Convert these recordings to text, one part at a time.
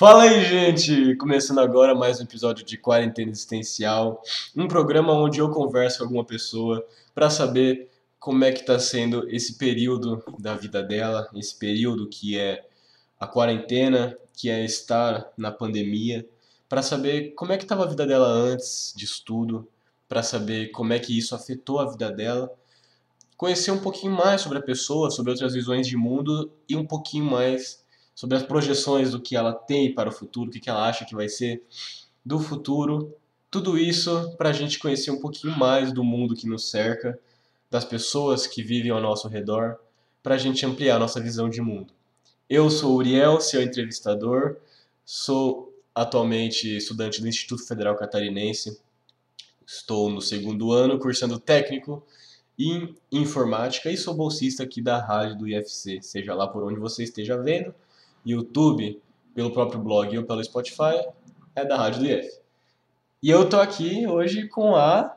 Fala aí, gente! Começando agora mais um episódio de Quarentena Existencial, um programa onde eu converso com alguma pessoa para saber como é que está sendo esse período da vida dela, esse período que é a quarentena, que é estar na pandemia, para saber como é que estava a vida dela antes disso tudo, para saber como é que isso afetou a vida dela, conhecer um pouquinho mais sobre a pessoa, sobre outras visões de mundo e um pouquinho mais sobre as projeções do que ela tem para o futuro, o que ela acha que vai ser do futuro. Tudo isso para a gente conhecer um pouquinho mais do mundo que nos cerca, das pessoas que vivem ao nosso redor, para a gente ampliar a nossa visão de mundo. Eu sou Uriel, seu entrevistador, sou atualmente estudante do Instituto Federal Catarinense, estou no segundo ano cursando técnico em informática e sou bolsista aqui da rádio do IFC, seja lá por onde você esteja vendo YouTube, pelo próprio blog ou pelo Spotify, é da Rádio DF. E eu tô aqui hoje com a.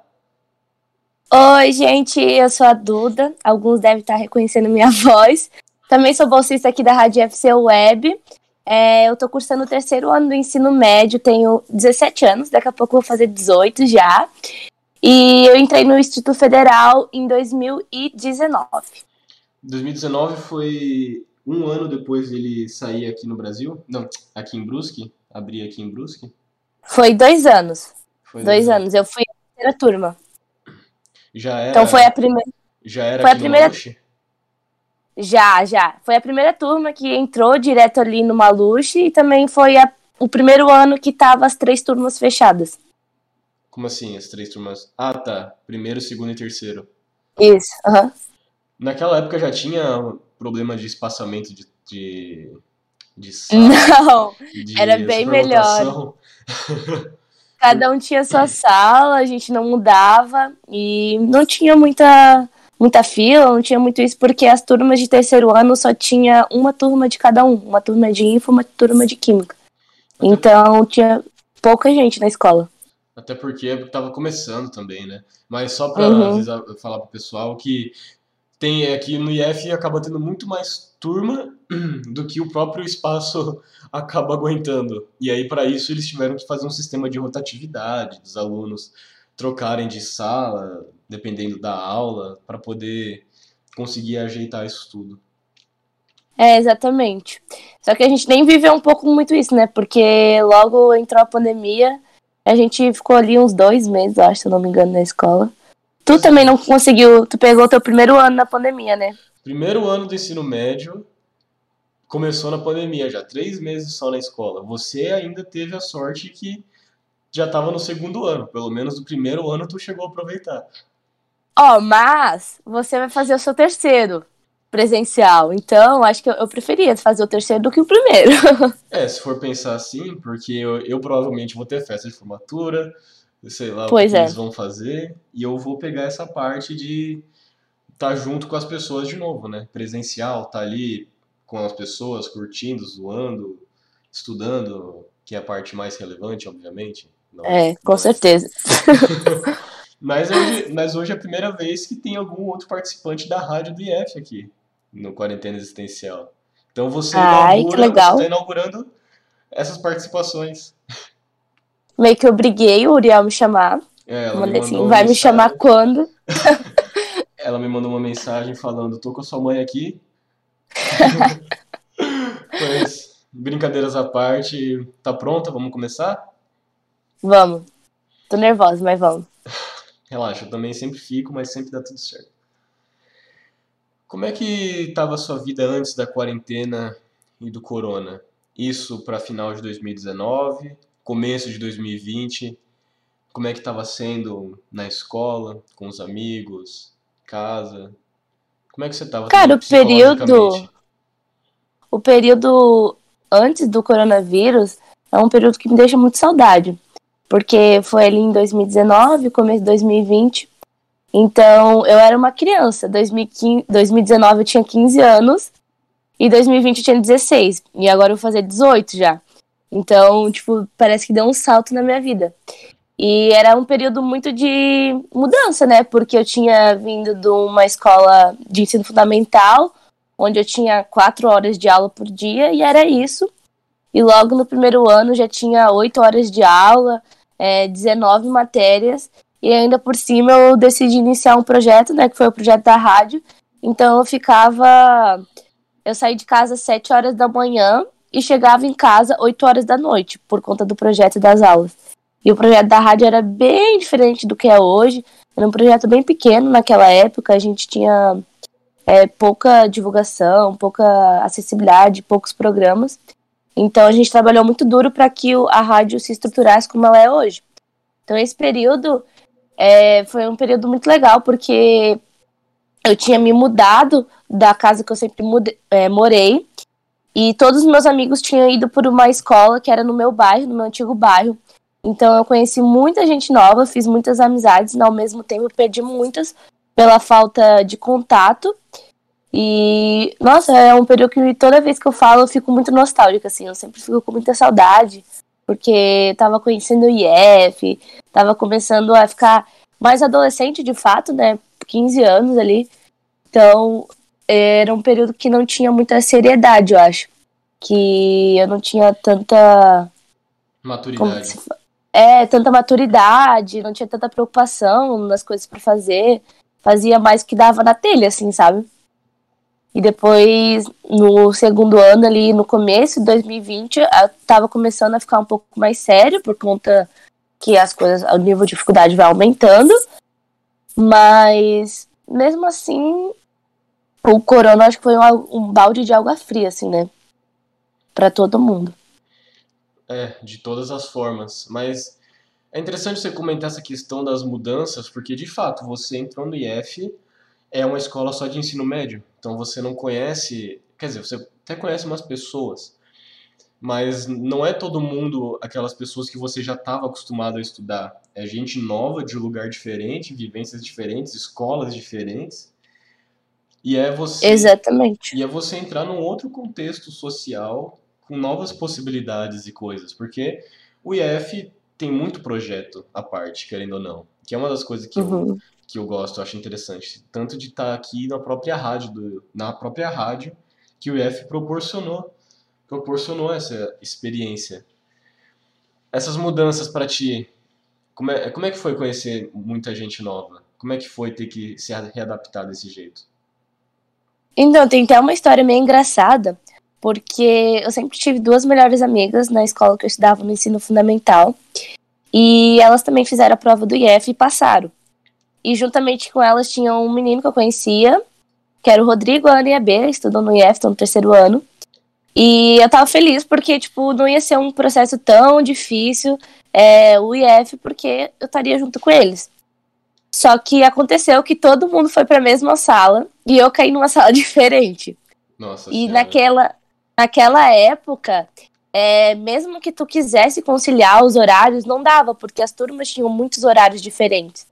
Oi, gente, eu sou a Duda. Alguns devem estar reconhecendo minha voz. Também sou bolsista aqui da Rádio FC Web. É, eu tô cursando o terceiro ano do ensino médio, tenho 17 anos, daqui a pouco vou fazer 18 já. E eu entrei no Instituto Federal em 2019. 2019 foi um ano depois dele sair aqui no Brasil, não, aqui em Brusque, abrir aqui em Brusque? Foi dois anos. Foi dois, anos. anos. Eu fui a primeira turma. Já era. Então foi a primeira. Já era foi a primeira. Já, já. Foi a primeira turma que entrou direto ali no Maluche e também foi a... o primeiro ano que tava as três turmas fechadas. Como assim, as três turmas? Ah, tá. Primeiro, segundo e terceiro. Isso, aham. Uhum. Naquela época já tinha problema de espaçamento de, de, de sala, Não, de era bem melhor. Cada um tinha sua sala, a gente não mudava e não tinha muita muita fila, não tinha muito isso, porque as turmas de terceiro ano só tinha uma turma de cada um, uma turma de info, uma turma de química. Então tinha pouca gente na escola. Até porque estava começando também, né? Mas só para uhum. falar pro pessoal que tem aqui no IF acaba tendo muito mais turma do que o próprio espaço acaba aguentando. E aí para isso eles tiveram que fazer um sistema de rotatividade dos alunos trocarem de sala, dependendo da aula, para poder conseguir ajeitar isso tudo. É, exatamente. Só que a gente nem viveu um pouco muito isso, né? Porque logo entrou a pandemia, a gente ficou ali uns dois meses, acho, se eu não me engano, na escola. Tu também não conseguiu, tu pegou teu primeiro ano na pandemia, né? Primeiro ano do ensino médio começou na pandemia, já três meses só na escola. Você ainda teve a sorte que já estava no segundo ano, pelo menos do primeiro ano tu chegou a aproveitar. Ó, oh, mas você vai fazer o seu terceiro presencial, então acho que eu, eu, preferia fazer o terceiro do que o primeiro. é, se for pensar assim, porque eu, eu provavelmente vou ter festa de formatura, sei lá pois o que é. eles vão fazer, e eu vou pegar essa parte de estar tá junto com as pessoas de novo, né? Presencial, tá ali com as pessoas, curtindo, zoando, estudando, que é a parte mais relevante, obviamente. Não, é, com certeza. mas, hoje, mas hoje é a primeira vez que tem algum outro participante da rádio do IF aqui, no Quarentena Existencial. Então você, Ai, inaugura, você está inaugurando essas participações meio que obriguei o Uriel a me chamar. É, ela me assim, vai me chamar quando? ela me mandou uma mensagem falando, tô com a sua mãe aqui. pois, brincadeiras à parte, tá pronta? Vamos começar? Vamos. Tô nervosa, mas vamos. Relaxa, eu também sempre fico, mas sempre dá tudo certo. Como é que tava a sua vida antes da quarentena e do corona? Isso para final de 2019 começo de 2020, como é que estava sendo na escola, com os amigos, casa? Como é que você estava? Cara, o período o período antes do coronavírus é um período que me deixa muito saudade, porque foi ali em 2019, começo de 2020. Então, eu era uma criança. 2015, 2019 eu tinha 15 anos e 2020 eu tinha 16. E agora eu vou fazer 18 já. Então, tipo, parece que deu um salto na minha vida. E era um período muito de mudança, né? Porque eu tinha vindo de uma escola de ensino fundamental, onde eu tinha quatro horas de aula por dia, e era isso. E logo no primeiro ano já tinha oito horas de aula, é, 19 matérias. E ainda por cima eu decidi iniciar um projeto, né? Que foi o projeto da rádio. Então eu ficava. Eu saí de casa às 7 horas da manhã e chegava em casa 8 horas da noite, por conta do projeto das aulas. E o projeto da rádio era bem diferente do que é hoje. Era um projeto bem pequeno naquela época. A gente tinha é, pouca divulgação, pouca acessibilidade, poucos programas. Então a gente trabalhou muito duro para que a rádio se estruturasse como ela é hoje. Então esse período é, foi um período muito legal porque eu tinha me mudado da casa que eu sempre é, morei e todos os meus amigos tinham ido por uma escola que era no meu bairro, no meu antigo bairro. Então eu conheci muita gente nova, fiz muitas amizades, e ao mesmo tempo perdi muitas pela falta de contato. E, nossa, é um período que toda vez que eu falo eu fico muito nostálgica, assim, eu sempre fico com muita saudade, porque tava conhecendo o IF, tava começando a ficar mais adolescente de fato, né, 15 anos ali. Então, era um período que não tinha muita seriedade, eu acho. Que eu não tinha tanta. Maturidade. É, tanta maturidade, não tinha tanta preocupação nas coisas para fazer. Fazia mais o que dava na telha, assim, sabe? E depois, no segundo ano ali, no começo de 2020, eu tava começando a ficar um pouco mais sério, por conta que as coisas, o nível de dificuldade vai aumentando. Mas, mesmo assim, o corona acho que foi um, um balde de água fria, assim, né? Pra todo mundo. É, de todas as formas. Mas é interessante você comentar essa questão das mudanças, porque de fato, você entrou no IF, é uma escola só de ensino médio. Então você não conhece. Quer dizer, você até conhece umas pessoas, mas não é todo mundo aquelas pessoas que você já estava acostumado a estudar. É gente nova, de lugar diferente, vivências diferentes, escolas diferentes. E é você. Exatamente. E é você entrar num outro contexto social com novas possibilidades e coisas. Porque o IF tem muito projeto à parte, querendo ou não. Que é uma das coisas que, uhum. eu, que eu gosto, eu acho interessante. Tanto de estar aqui na própria rádio, do, na própria rádio que o IF proporcionou. Proporcionou essa experiência. Essas mudanças para ti, como é, como é que foi conhecer muita gente nova? Como é que foi ter que se readaptar desse jeito? Então, tem até uma história meio engraçada, porque eu sempre tive duas melhores amigas na escola que eu estudava no ensino fundamental, e elas também fizeram a prova do IF e passaram. E juntamente com elas tinha um menino que eu conhecia, que era o Rodrigo, a Ana e a B, estudam no IF, estão no terceiro ano. E eu tava feliz porque, tipo, não ia ser um processo tão difícil é, o IF, porque eu estaria junto com eles. Só que aconteceu que todo mundo foi para a mesma sala e eu caí numa sala diferente. Nossa e naquela, naquela época, é, mesmo que tu quisesse conciliar os horários, não dava, porque as turmas tinham muitos horários diferentes.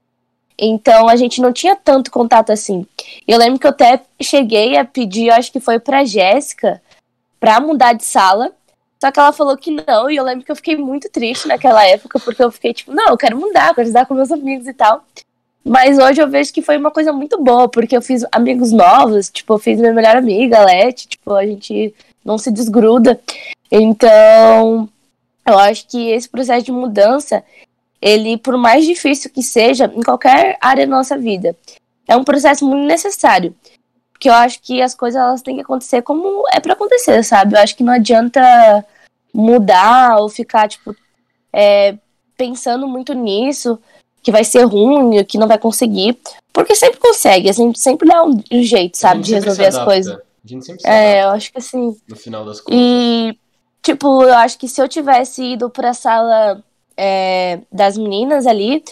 Então a gente não tinha tanto contato assim. Eu lembro que eu até cheguei a pedir, acho que foi pra Jéssica, pra mudar de sala. Só que ela falou que não, e eu lembro que eu fiquei muito triste naquela época, porque eu fiquei tipo, não, eu quero mudar, quero estudar com meus amigos e tal. Mas hoje eu vejo que foi uma coisa muito boa, porque eu fiz amigos novos, tipo, eu fiz minha melhor amiga, Leti, tipo, a gente não se desgruda. Então, eu acho que esse processo de mudança, ele, por mais difícil que seja, em qualquer área da nossa vida, é um processo muito necessário. Porque eu acho que as coisas elas têm que acontecer como é para acontecer, sabe? Eu acho que não adianta mudar ou ficar, tipo, é, pensando muito nisso que vai ser ruim, que não vai conseguir. Porque sempre consegue, a gente sempre dá um jeito, sabe, de resolver as coisas. A gente sempre É, eu acho que assim. No final das contas. E, tipo, eu acho que se eu tivesse ido pra sala é, das meninas ali,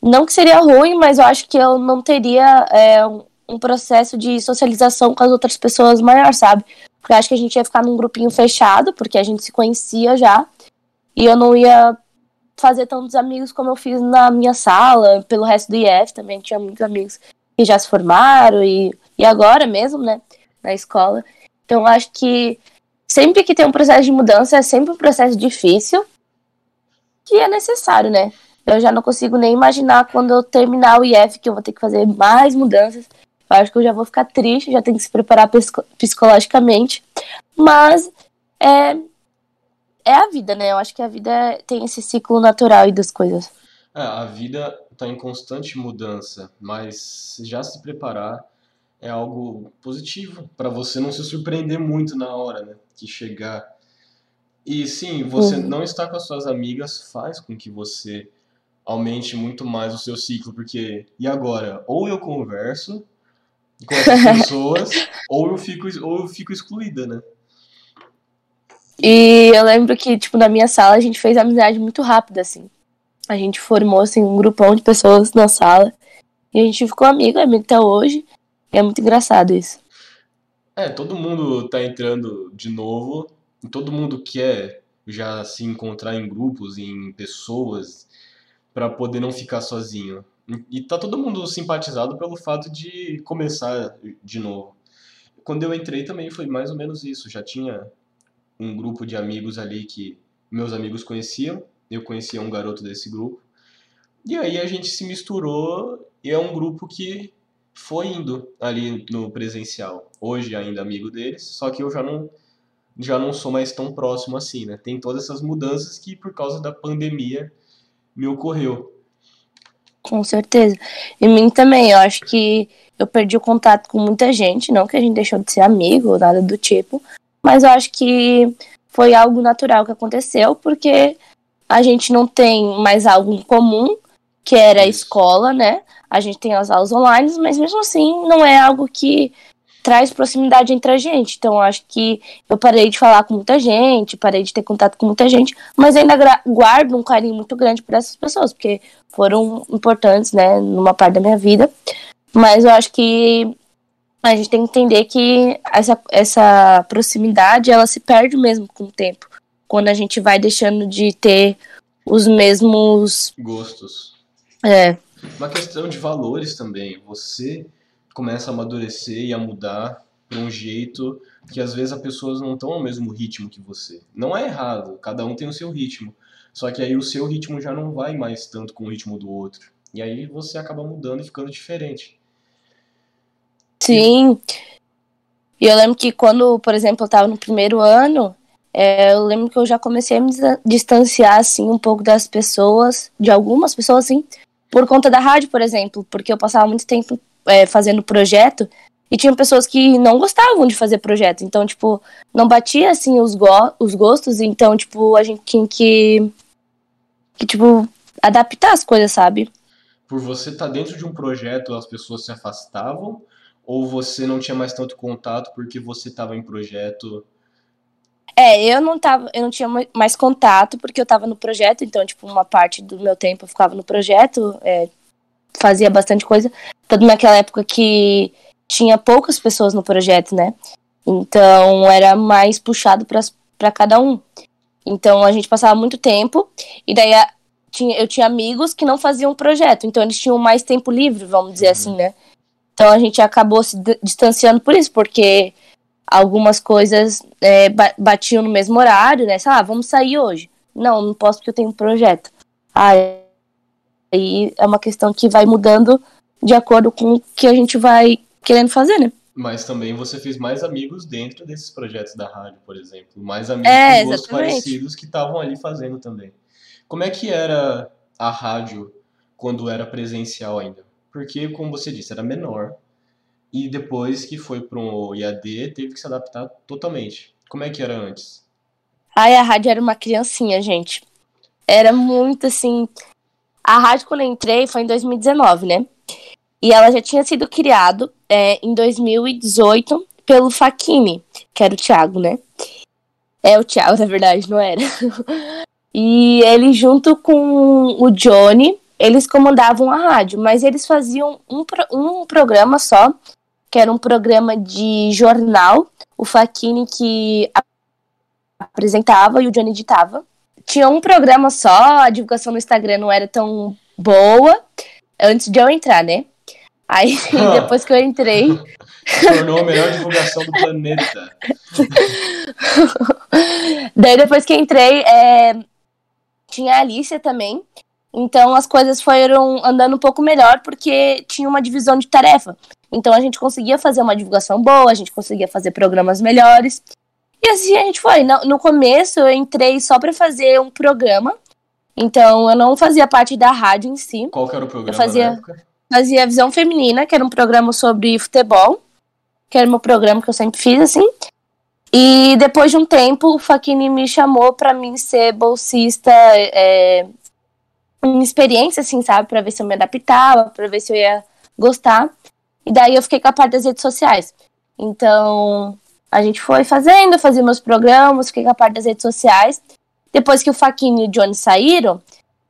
não que seria ruim, mas eu acho que eu não teria é, um, um processo de socialização com as outras pessoas maior, sabe? Porque eu acho que a gente ia ficar num grupinho fechado, porque a gente se conhecia já. E eu não ia fazer tantos amigos como eu fiz na minha sala, pelo resto do IF também tinha muitos amigos que já se formaram e, e agora mesmo, né, na escola. Então acho que sempre que tem um processo de mudança é sempre um processo difícil que é necessário, né? Eu já não consigo nem imaginar quando eu terminar o IF que eu vou ter que fazer mais mudanças. Eu acho que eu já vou ficar triste, já tenho que se preparar psicologicamente. Mas é, é a vida, né? Eu acho que a vida tem esse ciclo natural e das coisas. É, a vida está em constante mudança, mas já se preparar é algo positivo para você não se surpreender muito na hora, né? Que chegar. E sim, você uhum. não estar com as suas amigas faz com que você aumente muito mais o seu ciclo, porque e agora? Ou eu converso com essas pessoas, ou eu fico ou eu fico excluída, né? E eu lembro que, tipo, na minha sala a gente fez amizade muito rápida, assim. A gente formou, assim, um grupão de pessoas na sala. E a gente ficou amigo, é amigo até hoje. E é muito engraçado isso. É, todo mundo tá entrando de novo. Todo mundo quer já se encontrar em grupos, em pessoas, para poder não ficar sozinho. E tá todo mundo simpatizado pelo fato de começar de novo. Quando eu entrei também foi mais ou menos isso. Já tinha um grupo de amigos ali que meus amigos conheciam, eu conhecia um garoto desse grupo. E aí a gente se misturou e é um grupo que foi indo ali no presencial. Hoje ainda amigo deles, só que eu já não já não sou mais tão próximo assim, né? Tem todas essas mudanças que por causa da pandemia me ocorreu. Com certeza. E mim também, eu acho que eu perdi o contato com muita gente, não que a gente deixou de ser amigo ou nada do tipo, mas eu acho que foi algo natural que aconteceu, porque a gente não tem mais algo em comum, que era a escola, né? A gente tem as aulas online, mas mesmo assim não é algo que traz proximidade entre a gente. Então, eu acho que eu parei de falar com muita gente, parei de ter contato com muita gente, mas ainda guardo um carinho muito grande por essas pessoas, porque foram importantes, né, numa parte da minha vida. Mas eu acho que a gente tem que entender que essa, essa proximidade ela se perde mesmo com o tempo. Quando a gente vai deixando de ter os mesmos gostos. É. Uma questão de valores também. Você começa a amadurecer e a mudar para um jeito que às vezes as pessoas não estão ao mesmo ritmo que você. Não é errado, cada um tem o seu ritmo. Só que aí o seu ritmo já não vai mais tanto com o ritmo do outro. E aí você acaba mudando e ficando diferente. Sim. E eu lembro que quando, por exemplo, eu estava no primeiro ano, é, eu lembro que eu já comecei a me distanciar, assim, um pouco das pessoas, de algumas pessoas, assim, por conta da rádio, por exemplo, porque eu passava muito tempo é, fazendo projeto e tinha pessoas que não gostavam de fazer projeto, então, tipo, não batia, assim, os, go os gostos, então, tipo, a gente tinha que, que, tipo, adaptar as coisas, sabe? Por você estar tá dentro de um projeto, as pessoas se afastavam ou você não tinha mais tanto contato porque você estava em projeto? É, eu não tava, eu não tinha mais contato porque eu estava no projeto, então, tipo, uma parte do meu tempo eu ficava no projeto, é, fazia bastante coisa. Tanto naquela época que tinha poucas pessoas no projeto, né? Então era mais puxado para cada um. Então a gente passava muito tempo, e daí a, tinha, eu tinha amigos que não faziam projeto, então eles tinham mais tempo livre, vamos dizer uhum. assim, né? Então a gente acabou se distanciando por isso, porque algumas coisas é, batiam no mesmo horário, né? Sei lá, vamos sair hoje. Não, não posso porque eu tenho um projeto. Aí é uma questão que vai mudando de acordo com o que a gente vai querendo fazer, né? Mas também você fez mais amigos dentro desses projetos da rádio, por exemplo. Mais amigos é, com gostos parecidos que estavam ali fazendo também. Como é que era a rádio quando era presencial ainda? Porque, como você disse, era menor. E depois que foi para um IAD, teve que se adaptar totalmente. Como é que era antes? Ai, a rádio era uma criancinha, gente. Era muito assim. A rádio, quando eu entrei, foi em 2019, né? E ela já tinha sido criado é, em 2018 pelo Faquini, que era o Thiago, né? É o Thiago, na verdade, não era. e ele, junto com o Johnny, eles comandavam a rádio, mas eles faziam um, um programa só, que era um programa de jornal, o Faquini que apresentava e o Johnny editava. Tinha um programa só, a divulgação no Instagram não era tão boa, antes de eu entrar, né? Aí, depois que eu entrei... Tornou a melhor divulgação do planeta. Daí, depois que entrei, é... tinha a Alicia também, então as coisas foram andando um pouco melhor porque tinha uma divisão de tarefa. Então a gente conseguia fazer uma divulgação boa, a gente conseguia fazer programas melhores. E assim a gente foi. No, no começo eu entrei só para fazer um programa. Então eu não fazia parte da rádio em si. Qual que era o programa Eu fazia-? Fazia Visão Feminina, que era um programa sobre futebol. Que era o meu programa que eu sempre fiz, assim. E depois de um tempo, o Faquini me chamou pra mim ser bolsista é, em experiência, assim, sabe? Pra ver se eu me adaptava, pra ver se eu ia gostar. E daí eu fiquei com a parte das redes sociais. Então, a gente foi fazendo, fazia meus programas, fiquei com a parte das redes sociais. Depois que o Faquini e o Johnny saíram,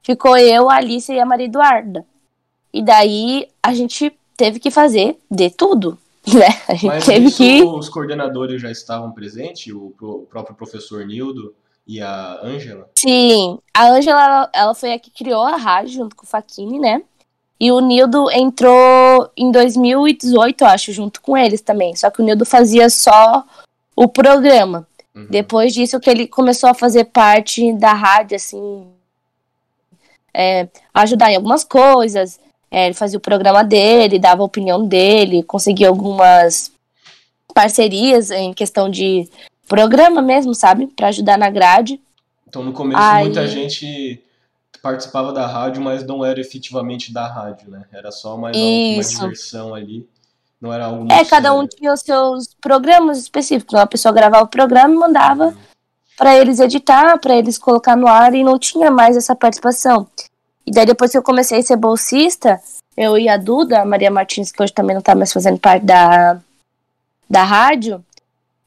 ficou eu, a Alice e a Maria Eduarda. E daí a gente teve que fazer de tudo, né? A gente Mas teve isso, que. os coordenadores já estavam presentes, o próprio professor Nildo e a Ângela? Sim, a Ângela, ela- foi a que criou a rádio junto com o Faquini, né? E o Nildo entrou em 2018, eu acho, junto com eles também. Só que o Nildo fazia só o programa. Uhum. Depois disso que ele começou a fazer parte da rádio, assim, é, ajudar em algumas coisas. É, ele fazia o programa dele, dava a opinião dele, conseguia algumas parcerias em questão de programa mesmo, sabe? Pra ajudar na grade. Então, no começo, Aí- muita gente participava da rádio, mas não era efetivamente da rádio, né? Era só mais algo- uma Isso. diversão ali. Não era algo É, cada um sério. tinha os seus programas específicos. Uma pessoa gravava o programa e mandava pra eles editar, pra eles colocar no ar e não tinha mais essa participação. E daí depois que eu comecei a ser bolsista, eu e a Duda, a Maria Martins, que hoje também não tá mais fazendo parte da, da rádio,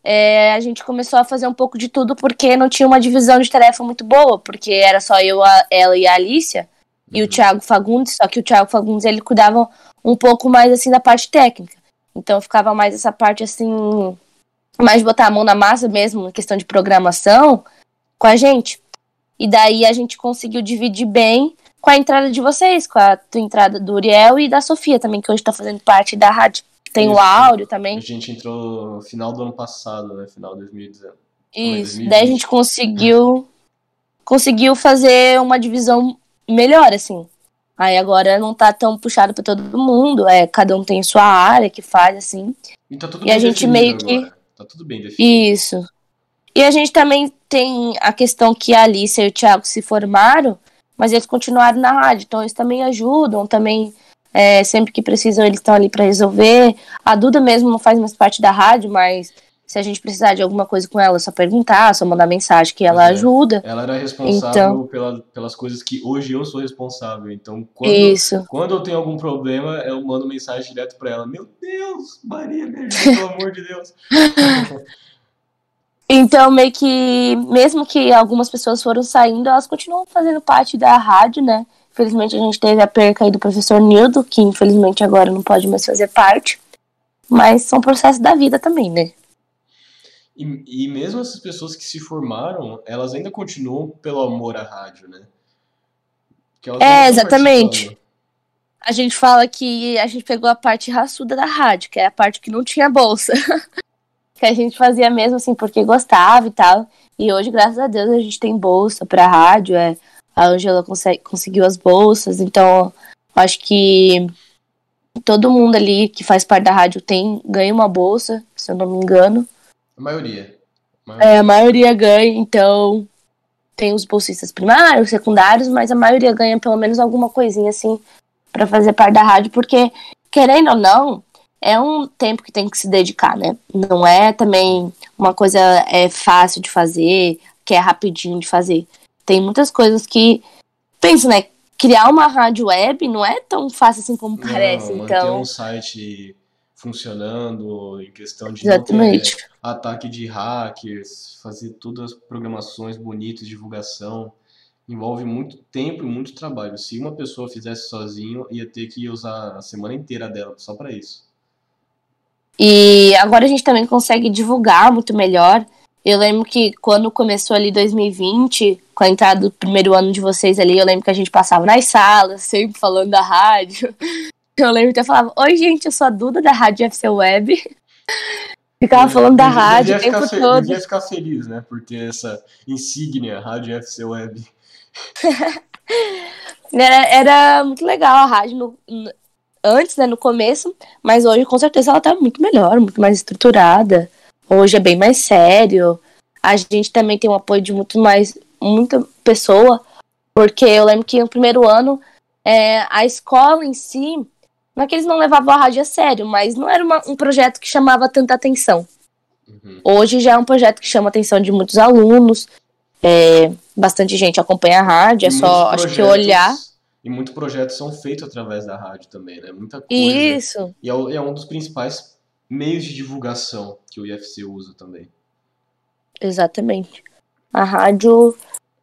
é, a gente começou a fazer um pouco de tudo porque não tinha uma divisão de tarefa muito boa, porque era só eu, a- ela e a Alicia e o Uhum. Thiago Fagundes, só que o Thiago Fagundes ele cuidava um pouco mais assim da parte técnica. Então ficava mais essa parte assim, mais botar a mão na massa mesmo, questão de programação, com a gente. E daí a gente conseguiu dividir bem com a entrada de vocês, com a entrada do Uriel e da Sofia também, que hoje tá fazendo parte da rádio. Tem o Isso. áudio A também. gente entrou no final do ano passado, né? Final de 2019. Isso. 2020. Daí a gente conseguiu conseguiu fazer uma divisão melhor, assim. Aí agora não tá tão puxado pra todo mundo, é, cada um tem sua área que faz, assim. E tá tudo E a gente meio que- agora. Tá tudo bem definido. Isso. E a gente também tem a questão que a Alice e o Thiago se formaram, mas eles continuaram na rádio, então eles também ajudam, também é, sempre que precisam eles estão ali para resolver. A Duda mesmo não faz mais parte da rádio, mas se a gente precisar de alguma coisa com ela, é só perguntar, só mandar mensagem que ela é. ajuda. Ela era responsável Então- pela, pelas coisas que hoje eu sou responsável. Então, quando, Isso. quando eu tenho algum problema, eu mando mensagem direto pra ela. Meu Deus, Maria, me ajuda, pelo amor de Deus. Então, meio que, mesmo que algumas pessoas foram saindo, elas continuam fazendo parte da rádio, né? Infelizmente, a gente teve a perca aí do professor Nildo, que infelizmente agora não pode mais fazer parte. Mas são processos da vida também, né? E, e mesmo essas pessoas que se formaram, elas ainda continuam pelo amor à rádio, né? É, exatamente. A gente fala que a gente pegou a parte raçuda da rádio, que é a parte que não tinha bolsa. que a gente fazia mesmo assim porque gostava e tal. E hoje, graças a Deus, a gente tem bolsa pra rádio. É, a Angela consegue, conseguiu as bolsas, então acho que todo mundo ali que faz parte da rádio tem ganha uma bolsa, se eu não me engano. A maioria. A maioria. É, a maioria ganha, então tem os bolsistas primários, secundários, mas a maioria ganha pelo menos alguma coisinha assim pra fazer parte da rádio, porque querendo ou não, é um tempo que tem que se dedicar, né? Não é também uma coisa é fácil de fazer, que é rapidinho de fazer. Tem muitas coisas que pensa, né? Criar uma rádio web não é tão fácil assim como parece, Não, manter então. um site funcionando em questão de Exatamente. ter ataque de hackers, fazer todas as programações bonitas, divulgação, envolve muito tempo e muito trabalho. Se uma pessoa fizesse sozinho, ia ter que usar a semana inteira dela só para isso. E agora a gente também consegue divulgar muito melhor. Eu lembro que quando começou ali 2020, com a entrada do primeiro ano de vocês ali, eu lembro que a gente passava nas salas, sempre falando da rádio. Eu lembro que eu falava, oi gente, eu sou a Duda da Rádio FC Web. Ficava falando da rádio o tempo ficar todo. Devia ficar feliz, né, por ter essa insígnia Rádio FC Web. Era, era muito legal a rádio no- no- antes, né, no começo, mas hoje com certeza ela tá muito melhor, muito mais estruturada. Hoje é bem mais sério. a gente também tem um apoio de muito mais, muita pessoa, porque eu lembro que no primeiro ano, é, a escola em si, não é que eles não levavam a rádio a sério, mas não era uma, um projeto que chamava tanta atenção. Uhum. Hoje já é um projeto que chama a atenção de muitos alunos, é, bastante gente acompanha a rádio, é só acho que olhar. E muitos projetos são feitos através da rádio também, né? Muita coisa. Isso. E é, é um dos principais meios de divulgação que o IFC usa também. Exatamente. A rádio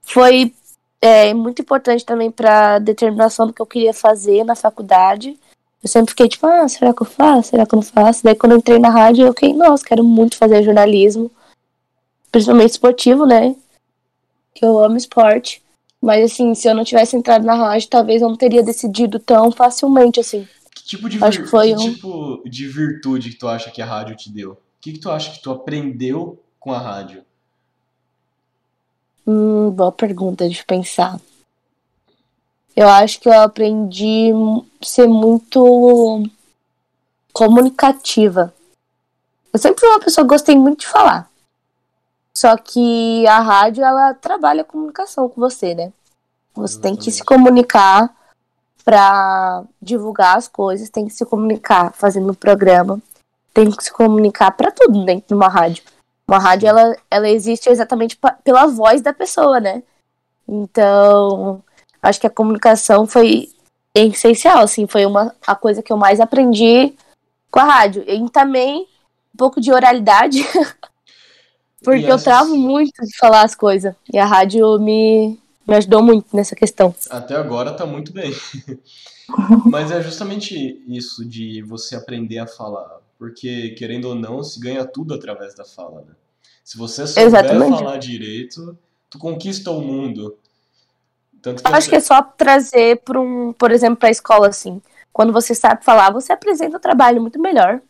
foi é, muito importante também para determinação do que eu queria fazer na faculdade. Eu sempre fiquei tipo, ah, será que eu faço? Será que eu não faço? Daí quando eu entrei na rádio, eu fiquei, nossa, quero muito fazer jornalismo. Principalmente esportivo, né? Que eu amo esporte. Mas assim, se eu não tivesse entrado na rádio, talvez eu não teria decidido tão facilmente, assim. Que tipo de, Acho que, foi que um... tipo de virtude que tu acha que a rádio te deu? O que, que tu acha que tu aprendeu com a rádio? Hum, boa pergunta, eu pensar. Eu acho que eu aprendi a ser muito comunicativa. Eu sempre fui uma pessoa que gostei muito de falar. Só que a rádio, ela trabalha a comunicação com você, né? Você tem que se comunicar para divulgar as coisas, tem que se comunicar fazendo o programa, tem que se comunicar para tudo dentro de uma rádio. Uma rádio, ela, ela existe exatamente pela voz da pessoa, né? Então, acho que a comunicação foi essencial, assim, foi uma, a coisa que eu mais aprendi com a rádio. E também um pouco de oralidade, porque eu travo muito de falar as coisas. E a rádio me, me ajudou muito nessa questão. Até agora tá muito bem. Mas é justamente isso de você aprender a falar. Porque, querendo ou não, se ganha tudo através da fala, né? Se você souber Exatamente. falar direito, tu conquista o mundo. Tanto que Acho que é só trazer para um, por exemplo, para a escola assim. Quando você sabe falar, você apresenta o trabalho muito melhor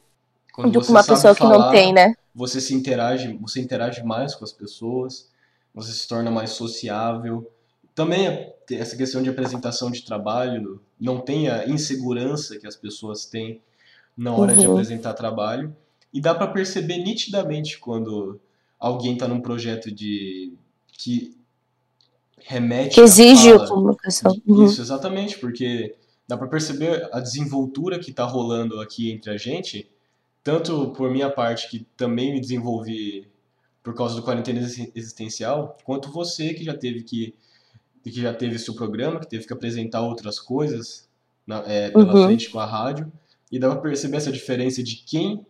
Quando do que uma pessoa falar, que não tem, né? Você se interage, você interage mais com as pessoas, você se torna mais sociável. Também essa questão de apresentação de trabalho, não tem a insegurança que as pessoas têm na hora uhum. de apresentar trabalho. E dá para perceber nitidamente quando alguém está num projeto de que remete que exige a comunicação. Uhum. Isso, exatamente, porque dá para perceber a desenvoltura que está rolando aqui entre a gente, tanto por minha parte, que também me desenvolvi por causa do quarentena existencial, quanto você que já teve que que já teve seu programa, que teve que apresentar outras coisas na, é, pela uhum. frente com a rádio, e dá para perceber essa diferença de quem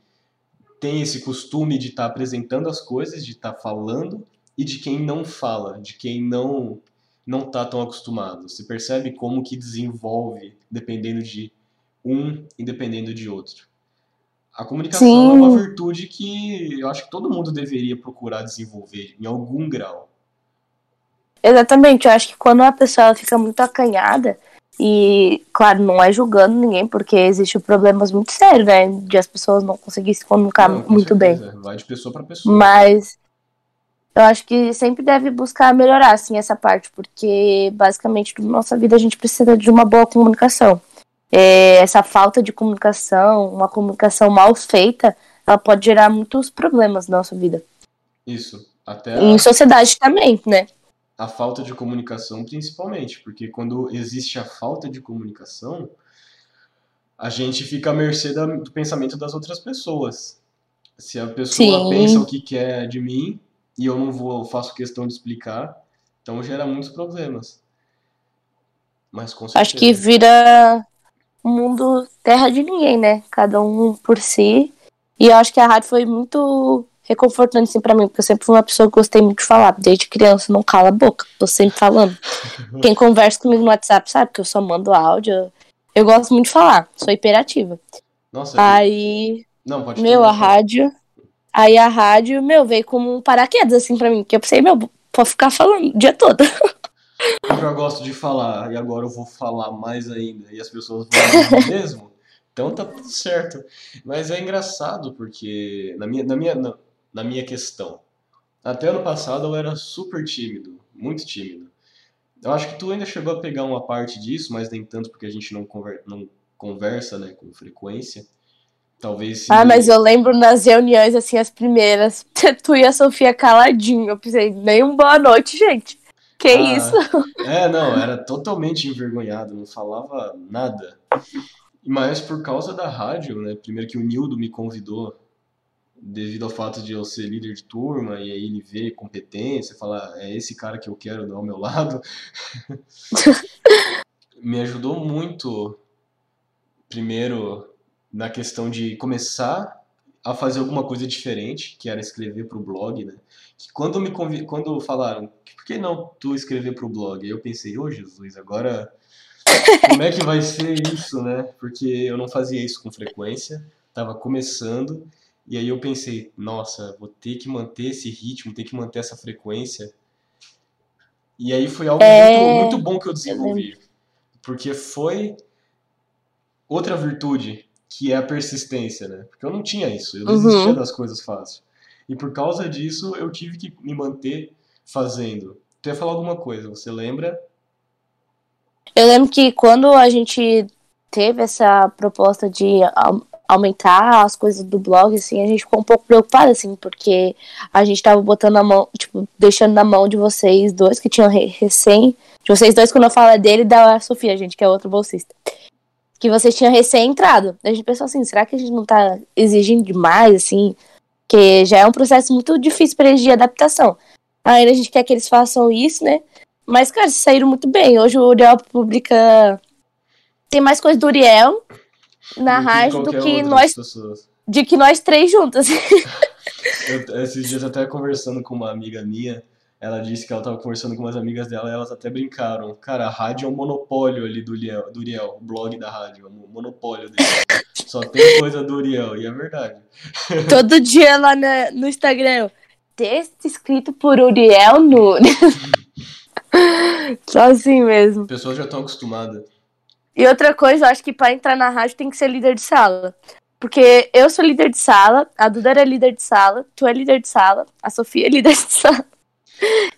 tem esse costume de estar tá apresentando as coisas, de estar tá falando, e de quem não fala, de quem não não está tão acostumado. Você percebe como que desenvolve dependendo de um e dependendo de outro. A comunicação Sim. é uma virtude que eu acho que todo mundo deveria procurar desenvolver em algum grau. Exatamente, eu acho que quando a pessoa fica muito acanhada, e, claro, não é julgando ninguém, porque existem problemas muito sérios, né? De as pessoas não conseguirem se comunicar não, muito certeza. bem. Vai de pessoa para pessoa. Mas eu acho que sempre deve buscar melhorar, assim, essa parte, porque basicamente na nossa vida a gente precisa de uma boa comunicação. É, essa falta de comunicação, uma comunicação mal feita, ela pode gerar muitos problemas na nossa vida. Isso. Até a... Em sociedade também, né? A falta de comunicação principalmente, porque quando existe a falta de comunicação, a gente fica à mercê do pensamento das outras pessoas. Se a pessoa Sim. pensa o que quer de mim e eu não vou, faço questão de explicar, então gera muitos problemas. Mas com certeza. Acho que vira um mundo terra de ninguém, né? Cada um por si. E eu acho que a rádio foi muito reconfortante assim para mim, porque eu sempre fui uma pessoa que gostei muito de falar. Desde criança, não cala a boca, tô sempre falando. Quem conversa comigo no WhatsApp sabe que eu só mando áudio. Eu gosto muito de falar, sou hiperativa. Nossa, aí. Não, pode Meu, a rádio. Aí a rádio, meu, veio como um paraquedas assim para mim, que eu pensei, meu, pode ficar falando o dia todo. Eu já gosto de falar, e agora eu vou falar mais ainda, e as pessoas vão mesmo. Então tá tudo certo. Mas é engraçado porque na minha, na minha, na minha questão. Até ano passado eu era super tímido, muito tímido. Eu acho que tu ainda chegou a pegar uma parte disso, mas nem tanto porque a gente não, conver, não conversa né, com frequência. Talvez se... Ah, mas eu lembro nas reuniões, assim, as primeiras, tu e a Sofia caladinho. Eu pensei, nem um boa noite, gente. Que Ah, isso? É, não, era totalmente envergonhado, não falava nada. Mas por causa da rádio, né? Primeiro que o Nildo me convidou, devido ao fato de eu ser líder de turma, e aí ele vê competência, falar, é esse cara que eu quero ao meu lado. Me ajudou muito, primeiro, na questão de começar a fazer alguma coisa diferente, que era escrever para o blog, né? Que quando me convi... quando falaram, por que não tu escrever para o blog? Aí eu pensei, ô Jesus, agora como é que vai ser isso, né? Porque eu não fazia isso com frequência, tava começando, e aí eu pensei, nossa, vou ter que manter esse ritmo, ter que manter essa frequência. E aí foi algo É, muito, muito bom que eu desenvolvi, porque foi outra virtude, que é a persistência, né? Porque eu não tinha isso, eu desistia Uhum. das coisas fácil. E por causa disso, eu tive que me manter fazendo. Tu ia falar alguma coisa, você lembra? Eu lembro que quando a gente teve essa proposta de au- aumentar as coisas do blog, assim, a gente ficou um pouco preocupada, assim, porque a gente tava botando a mão, tipo, deixando na mão de vocês dois, que tinham re- recém. De vocês dois, quando eu falo é dele, da Sofia, gente, que é outra bolsista. Que vocês tinham recém entrado. A gente pensou assim, será que a gente não tá exigindo demais, assim? Porque já é um processo muito difícil pra eles de adaptação. Ainda a gente quer que eles façam isso, né? Mas, cara, saíram muito bem. Hoje o Uriel publica. Tem mais coisa do Uriel na rádio do que nós. pessoas. De que nós três juntas. Eu, esses dias até conversando com uma amiga minha, ela disse que ela estava conversando com umas amigas dela e elas até brincaram. Cara, a rádio é um monopólio ali do Uriel, do Uriel o blog da rádio, é um monopólio dele. Só tem coisa do Uriel, e é verdade. Todo dia lá na- no Instagram. Texto escrito por Uriel Nunes. Só assim mesmo. As pessoas já estão acostumadas. E outra coisa, eu acho que pra entrar na rádio tem que ser líder de sala. Porque eu sou líder de sala, a Duda era líder de sala, tu é líder de sala, a Sofia é líder de sala.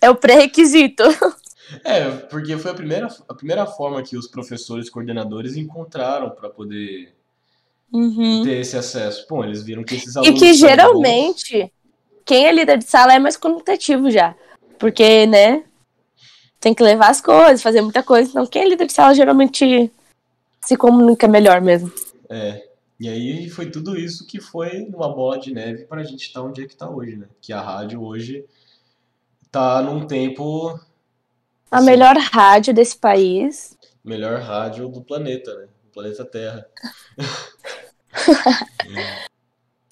É o pré-requisito. É, porque foi a primeira, a primeira forma que os professores coordenadores encontraram para poder Uhum. ter esse acesso. Pô, eles viram que esses E alunos que são bons. geralmente, quem é líder de sala é mais comunicativo já. Porque, né, tem que levar as coisas, fazer muita coisa. Então, quem é líder de sala geralmente se comunica melhor mesmo. É. E aí foi tudo isso que foi numa bola de neve pra gente estar onde é que tá hoje, né? Que a rádio hoje tá num tempo A Sim. melhor rádio desse país. melhor rádio do planeta, né? Do planeta Terra.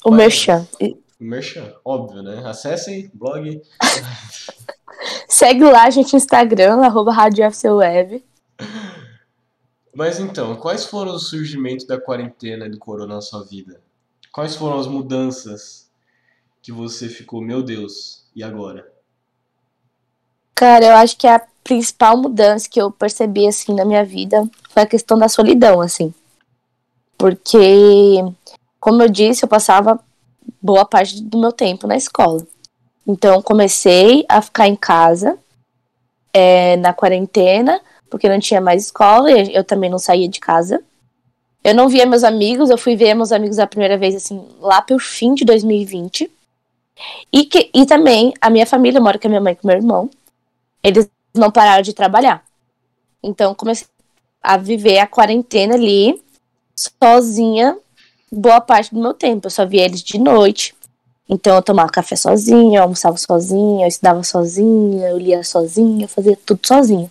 O Vai. Merchan. E Merchan, óbvio, né? Acessem blog. Segue lá a gente no Instagram, arroba Rádio. Mas então, quais foram os surgimentos da quarentena e do corona na sua vida? Quais foram as mudanças que você ficou, meu Deus, e agora? Cara, eu acho que a principal mudança que eu percebi, assim, na minha vida foi a questão da solidão, assim. Porque, como eu disse, eu passava boa parte do meu tempo na escola. Então, comecei a ficar em casa, é, na quarentena, porque não tinha mais escola e eu também não saía de casa. Eu não via meus amigos, eu fui ver meus amigos a primeira vez, assim, lá pelo fim de 2020. E, que, e também a minha família, eu moro com a minha mãe e com meu irmão eles não pararam de trabalhar. Então comecei a viver a quarentena ali sozinha boa parte do meu tempo. Eu só via eles de noite. Então eu tomava café sozinha, eu almoçava sozinha, eu estudava sozinha, eu lia sozinha, eu fazia tudo sozinha.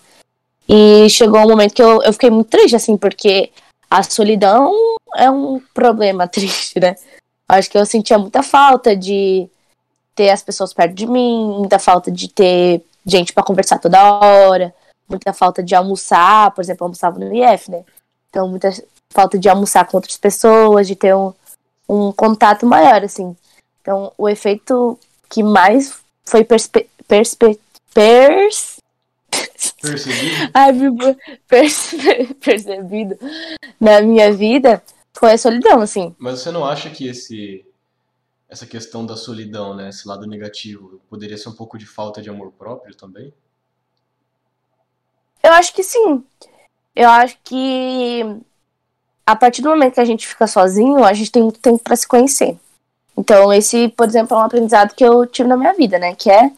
E chegou um momento que eu, eu fiquei muito triste, assim, porque a solidão é um problema triste, né? Acho que eu sentia muita falta de ter as pessoas perto de mim, muita falta de ter gente pra conversar toda hora, muita falta de almoçar, por exemplo, eu almoçava no IF, né? Então, muita falta de almoçar com outras pessoas, de ter um, um contato maior, assim. Então, o efeito que mais foi perspe, perspe, pers, Percebido? ai, perce- percebido na minha vida foi a solidão, assim. Mas você não acha que esse essa questão da solidão, né, esse lado negativo, poderia ser um pouco de falta de amor próprio também? Eu acho que sim. Eu acho que a partir do momento que a gente fica sozinho, a gente tem muito tempo para se conhecer. Então, esse, por exemplo, é um aprendizado que eu tive na minha vida, né? Que é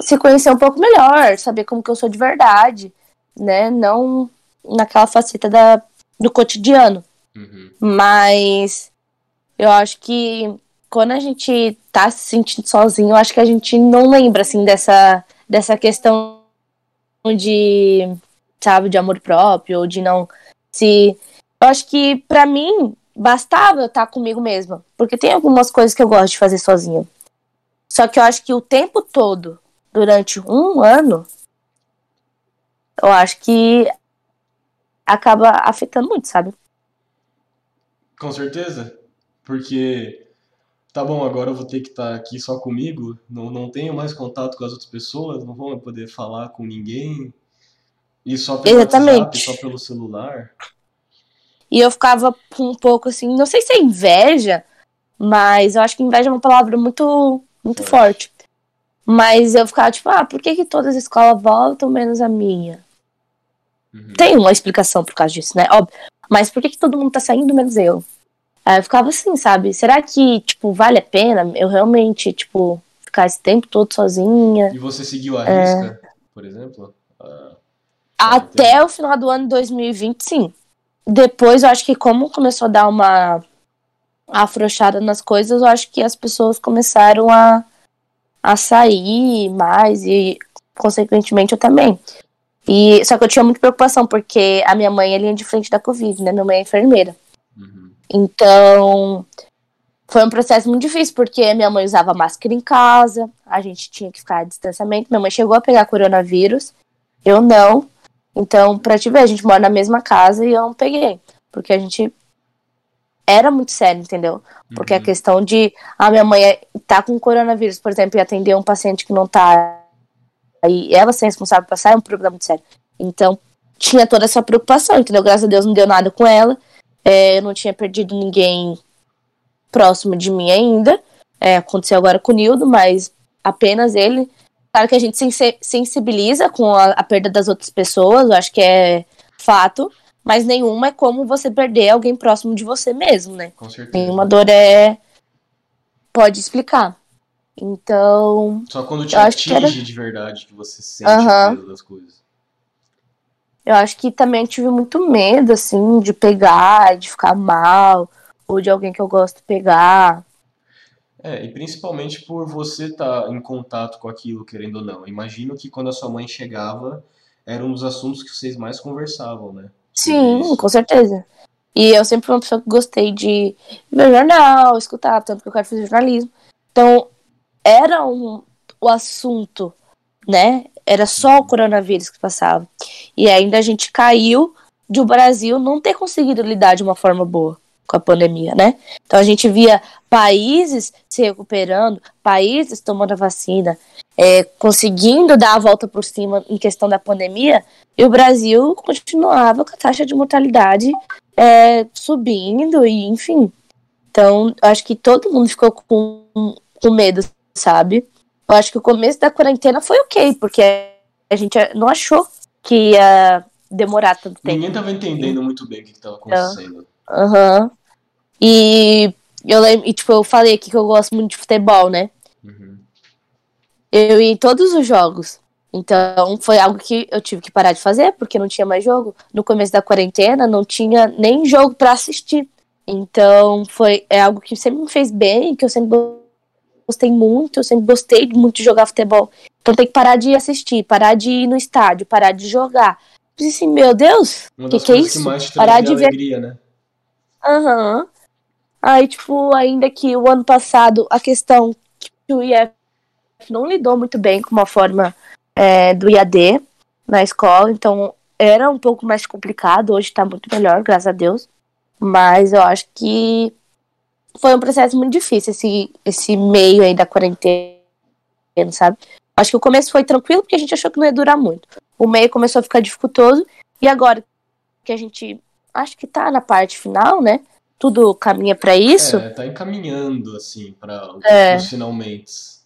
se conhecer um pouco melhor, saber como que eu sou de verdade, né? Não naquela faceta da, do cotidiano. Uhum. Mas eu acho que quando a gente tá se sentindo sozinho, eu acho que a gente não lembra, assim, dessa, dessa questão de, sabe, de amor próprio, ou de não se. Eu acho que, para mim, bastava eu estar comigo mesma. Porque tem algumas coisas que eu gosto de fazer sozinha. Só que eu acho que o tempo todo, durante um ano, eu acho que acaba afetando muito, sabe? Com certeza. Porque, tá bom, agora eu vou ter que estar aqui só comigo, não, não tenho mais contato com as outras pessoas, não vou poder falar com ninguém. E só pelo Exatamente. WhatsApp, só pelo celular. E eu ficava um pouco assim, não sei se é inveja, mas eu acho que inveja é uma palavra muito, muito forte. Mas eu ficava tipo, ah, por que, que todas as escolas voltam menos a minha? Uhum. Tem uma explicação por causa disso, né? Óbvio. Mas por que, que todo mundo tá saindo menos eu? Aí eu ficava assim, sabe? Será que, tipo, vale a pena eu realmente, tipo, ficar esse tempo todo sozinha? E você seguiu a risca, é... por exemplo? Uh, Até o final do ano 2020, sim depois eu acho que como começou a dar uma afrouxada nas coisas, eu acho que as pessoas começaram a, a sair mais e consequentemente eu também. E só que eu tinha muita preocupação porque a minha mãe é linha de frente da Covid, né? Minha mãe é enfermeira. Uhum. Então, foi um processo muito difícil, porque minha mãe usava máscara em casa, a gente tinha que ficar a distanciamento. Minha mãe chegou a pegar coronavírus, eu não. Então, pra te ver, a gente mora na mesma casa e eu não peguei. Porque a gente era muito sério, entendeu? Porque uhum. a questão de a ah, minha mãe é, tá com coronavírus, por exemplo, e atender um paciente que não tá aí ela ser responsável por passar é um problema muito sério. Então, tinha toda essa preocupação, entendeu? Graças a Deus não deu nada com ela. É, eu não tinha perdido ninguém próximo de mim ainda. É, aconteceu agora com o Nildo, mas apenas ele. Claro que a gente se sensibiliza com a, a perda das outras pessoas, eu acho que é fato, mas nenhuma é como você perder alguém próximo de você mesmo, né? Com certeza. Nenhuma dor é. Pode explicar. Então. Só quando te atinge era... de verdade que você sente uhum. o peso das coisas. Eu acho que também tive muito medo, assim, de pegar, de ficar mal, ou de alguém que eu gosto pegar. É, e principalmente por você estar tá em contato com aquilo, querendo ou não. Imagino que quando a sua mãe chegava, era um dos assuntos que vocês mais conversavam, né? Sim, com certeza. E eu sempre fui uma pessoa que gostei de ver jornal, escutar, tanto que eu quero fazer jornalismo. Então, era um, o assunto, né? Era só o coronavírus que passava. E ainda a gente caiu de o Brasil não ter conseguido lidar de uma forma boa com a pandemia, né? Então a gente via países se recuperando, países tomando a vacina, é, conseguindo dar a volta por cima em questão da pandemia, e o Brasil continuava com a taxa de mortalidade é, subindo, e enfim. Então, acho que todo mundo ficou com, com medo, sabe? Eu acho que o começo da quarentena foi ok, porque a gente não achou que ia demorar tanto tempo. Ninguém estava entendendo muito bem o que estava acontecendo. Aham. Uhum. E eu lembro, e, tipo, eu falei aqui que eu gosto muito de futebol, né? Uhum. Eu ia em todos os jogos. Então foi algo que eu tive que parar de fazer, porque não tinha mais jogo. No começo da quarentena não tinha nem jogo para assistir. Então foi é algo que sempre me fez bem, que eu sempre gostei muito, eu sempre gostei muito de jogar futebol. Então tem que parar de assistir, parar de ir no estádio, parar de jogar. Eu disse assim, meu Deus, o que, que é isso? Que parar de alegria, ver. Né? Aham. Uhum. Aí, tipo, ainda que o ano passado a questão que o IF não lidou muito bem com uma forma é, do IAD na escola, então era um pouco mais complicado, hoje tá muito melhor, graças a Deus. Mas eu acho que foi um processo muito difícil esse, esse meio aí da quarentena, sabe? Acho que o começo foi tranquilo porque a gente achou que não ia durar muito. O meio começou a ficar dificultoso e agora que a gente acho que tá na parte final, né? tudo caminha para isso. É, tá encaminhando, assim, para é. os finalmente.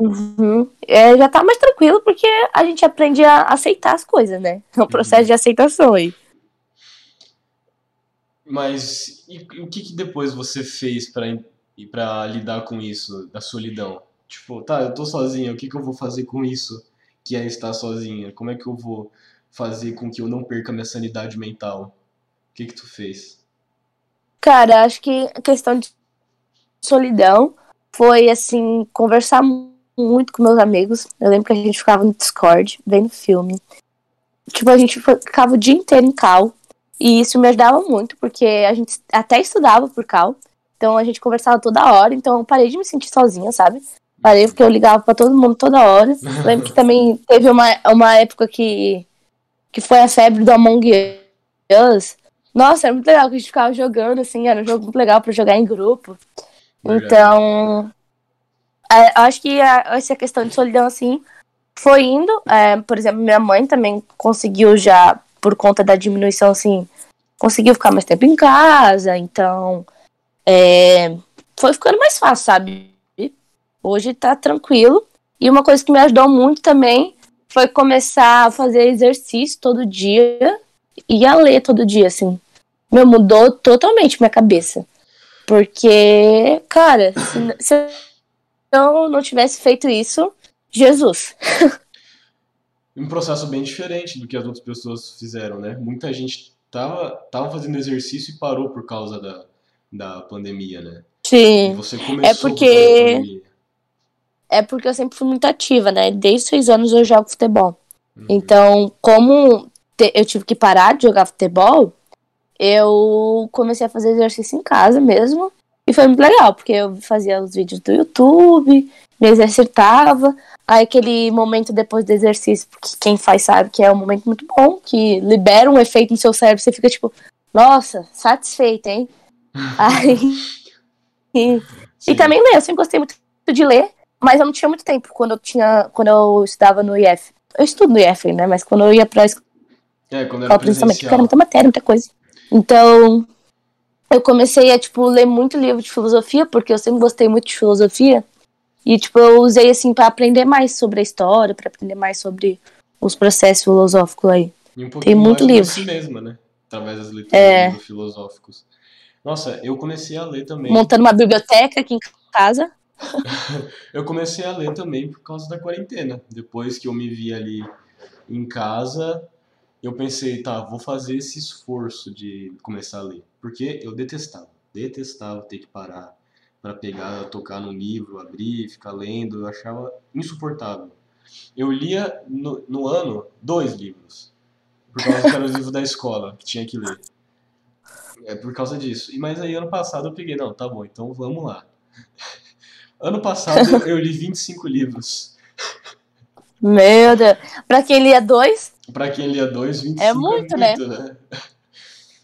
Uhum. É, já tá mais tranquilo porque a gente aprende a aceitar as coisas, né? É um processo uhum. de aceitação aí. Mas e, e o que, que depois você fez para para lidar com isso, da solidão? Tipo, tá, eu tô sozinha, o que, que eu vou fazer com isso que é estar sozinha? Como é que eu vou fazer com que eu não perca minha sanidade mental? O que que tu fez? Cara, acho que a questão de solidão foi, assim, conversar muito com meus amigos. Eu lembro que a gente ficava no Discord, vendo filme. Tipo, a gente ficava o dia inteiro em cal. E isso me ajudava muito, porque a gente até estudava por cal. Então a gente conversava toda hora. Então eu parei de me sentir sozinha, sabe? Parei porque eu ligava para todo mundo toda hora. lembro que também teve uma, uma época que, que foi a febre do Among Us. Nossa, era muito legal que a gente ficava jogando, assim, era um jogo muito legal para jogar em grupo. Então, é, acho que a, essa questão de solidão, assim, foi indo. É, por exemplo, minha mãe também conseguiu já, por conta da diminuição, assim, conseguiu ficar mais tempo em casa, então é, foi ficando mais fácil, sabe? Hoje tá tranquilo. E uma coisa que me ajudou muito também foi começar a fazer exercício todo dia e a ler todo dia, assim. Meu, mudou totalmente minha cabeça. Porque, cara, se, se eu não tivesse feito isso, Jesus. um processo bem diferente do que as outras pessoas fizeram, né? Muita gente tava, tava fazendo exercício e parou por causa da, da pandemia, né? Sim. E você começou é porque é porque eu sempre fui muito ativa, né? Desde seis anos eu jogo futebol. Uhum. Então, como eu tive que parar de jogar futebol, eu comecei a fazer exercício em casa mesmo. Foi muito legal, porque eu fazia os vídeos do YouTube, me exercitava. Aí aquele momento depois do exercício, que quem faz sabe que é um momento muito bom, que libera um efeito no seu cérebro, você fica tipo, nossa, satisfeita, hein? Aí. E, e também ler, eu sempre gostei muito de ler, mas eu não tinha muito tempo quando eu tinha. Quando eu estudava no IF. Eu estudo no IF, né? Mas quando eu ia pra escola. É, quando era principalmente, porque era muita matéria, muita coisa. Então, eu comecei a, tipo, ler muito livro de filosofia, porque eu sempre gostei muito de filosofia. E, tipo, eu usei, assim, para aprender mais sobre a história, para aprender mais sobre os processos filosóficos aí. E um Tem muito livro. si mesma, né? Através das leituras é... filosóficos. Nossa, eu comecei a ler também. Montando uma biblioteca aqui em casa. eu comecei a ler também por causa da quarentena. Depois que eu me vi ali em casa, eu pensei, tá, vou fazer esse esforço de começar a ler. Porque eu detestava, detestava ter que parar para pegar, tocar no livro, abrir, ficar lendo, eu achava insuportável. Eu lia no, no ano dois livros, por causa que era o livro da escola, que tinha que ler. É por causa disso. E mas aí ano passado eu peguei, não, tá bom, então vamos lá. Ano passado eu li 25 livros. Meu Deus. Pra quem lia dois? Pra quem lia dois, 25 é muito, é muito né? né?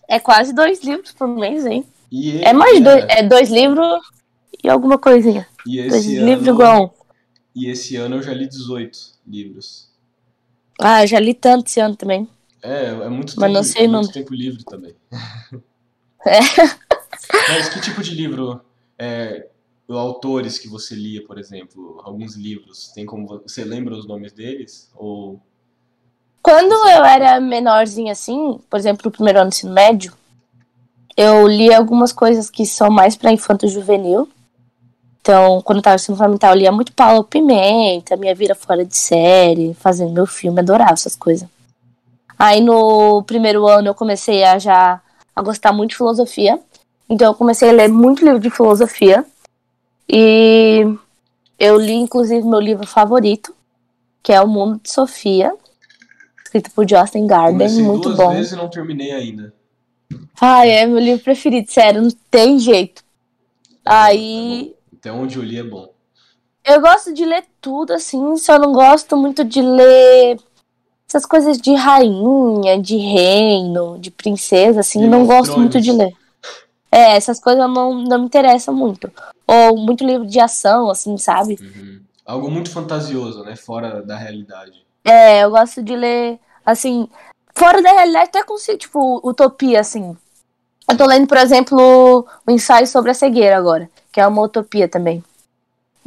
É quase dois livros por mês, hein? E é mais dois, é dois livros e alguma coisinha. E esse dois ano, livros igual um. E esse ano eu já li 18 livros. Ah, já li tanto esse ano também. É, é muito Mas tempo, não sei é muito tempo livre também. É. Mas que tipo de livro é, autores que você lia, por exemplo, alguns livros, tem como você lembra os nomes deles ou quando eu era menorzinha assim, por exemplo, no primeiro ano do ensino médio, eu li algumas coisas que são mais para infanto juvenil. Então, quando eu tava no ensino fundamental, eu lia muito Paulo Pimenta, Minha Vida Fora de Série, fazendo meu filme, adorava essas coisas. Aí no primeiro ano eu comecei a já a gostar muito de filosofia. Então eu comecei a ler muito livro de filosofia. E eu li, inclusive, meu livro favorito, que é O Mundo de Sofia, escrito por Justin Garden, Comecei muito duas bom. vezes e não terminei ainda. Ai, é meu livro preferido, sério, não tem jeito. É Aí. Bom, é Até onde eu li é bom. Eu gosto de ler tudo, assim, só não gosto muito de ler essas coisas de rainha, de reino, de princesa, assim, Game não gosto Thrones. muito de ler. É, essas coisas não, não me interessam muito. Ou muito livro de ação, assim, sabe? Uhum. Algo muito fantasioso, né? Fora da realidade. É, eu gosto de ler, assim, fora da realidade, até consigo, tipo, utopia, assim. Eu tô lendo, por exemplo, o ensaio sobre a cegueira agora, que é uma utopia também.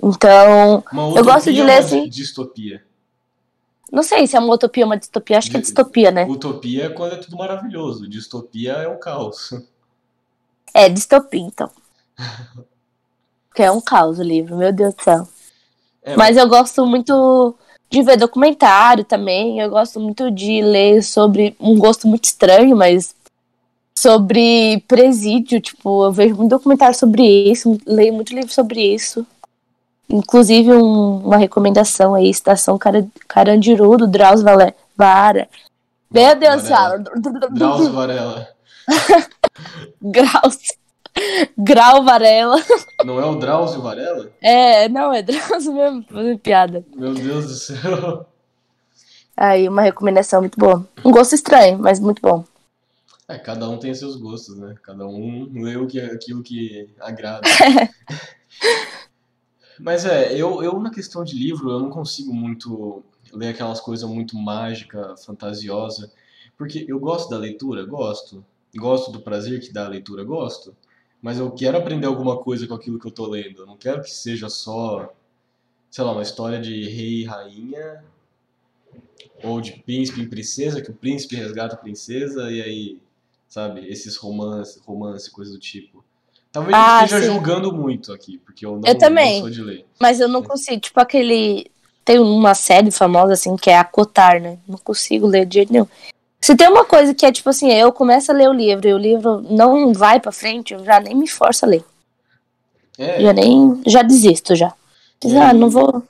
Então, eu gosto de ler, assim... distopia? Não sei se é uma utopia ou uma distopia, acho que é distopia, né? Utopia é quando é tudo maravilhoso, distopia é o caos. É, distopia, então. que é um caos o livro, meu Deus do céu. É, mas eu gosto muito de ver documentário também. Eu gosto muito de ler sobre um gosto muito estranho, mas sobre presídio. Tipo, eu vejo muito documentário sobre isso, leio muito livro sobre isso. Inclusive um, uma recomendação aí, Estação Carandiru, do Drauzio Vara. Meu Deus céu. Drauzio Varela. Graus. Grau Varela. Não é o Drauzio Varela? É, não, é Drauzio mesmo, fazendo piada. Meu Deus do céu. Aí, uma recomendação muito boa. Um gosto estranho, mas muito bom. É, cada um tem seus gostos, né? Cada um lê o que, aquilo que agrada. mas é, eu, eu na questão de livro, eu não consigo muito ler aquelas coisas muito mágica, fantasiosa, porque eu gosto da leitura, gosto. Gosto do prazer que dá a leitura, gosto mas eu quero aprender alguma coisa com aquilo que eu tô lendo. Eu não quero que seja só, sei lá, uma história de rei e rainha ou de príncipe e princesa, que o príncipe resgata a princesa e aí, sabe, esses romances, romance, coisa do tipo. Talvez ah, eu esteja sim. julgando muito aqui, porque eu não, eu também, não sou de ler. Mas eu não consigo, tipo aquele tem uma série famosa assim que é Acotar, né? Não consigo ler de jeito nenhum. Se tem uma coisa que é tipo assim, eu começo a ler o livro e o livro não vai para frente, eu já nem me forço a ler. É. Já nem. Já desisto já. Diz, ah, não vou.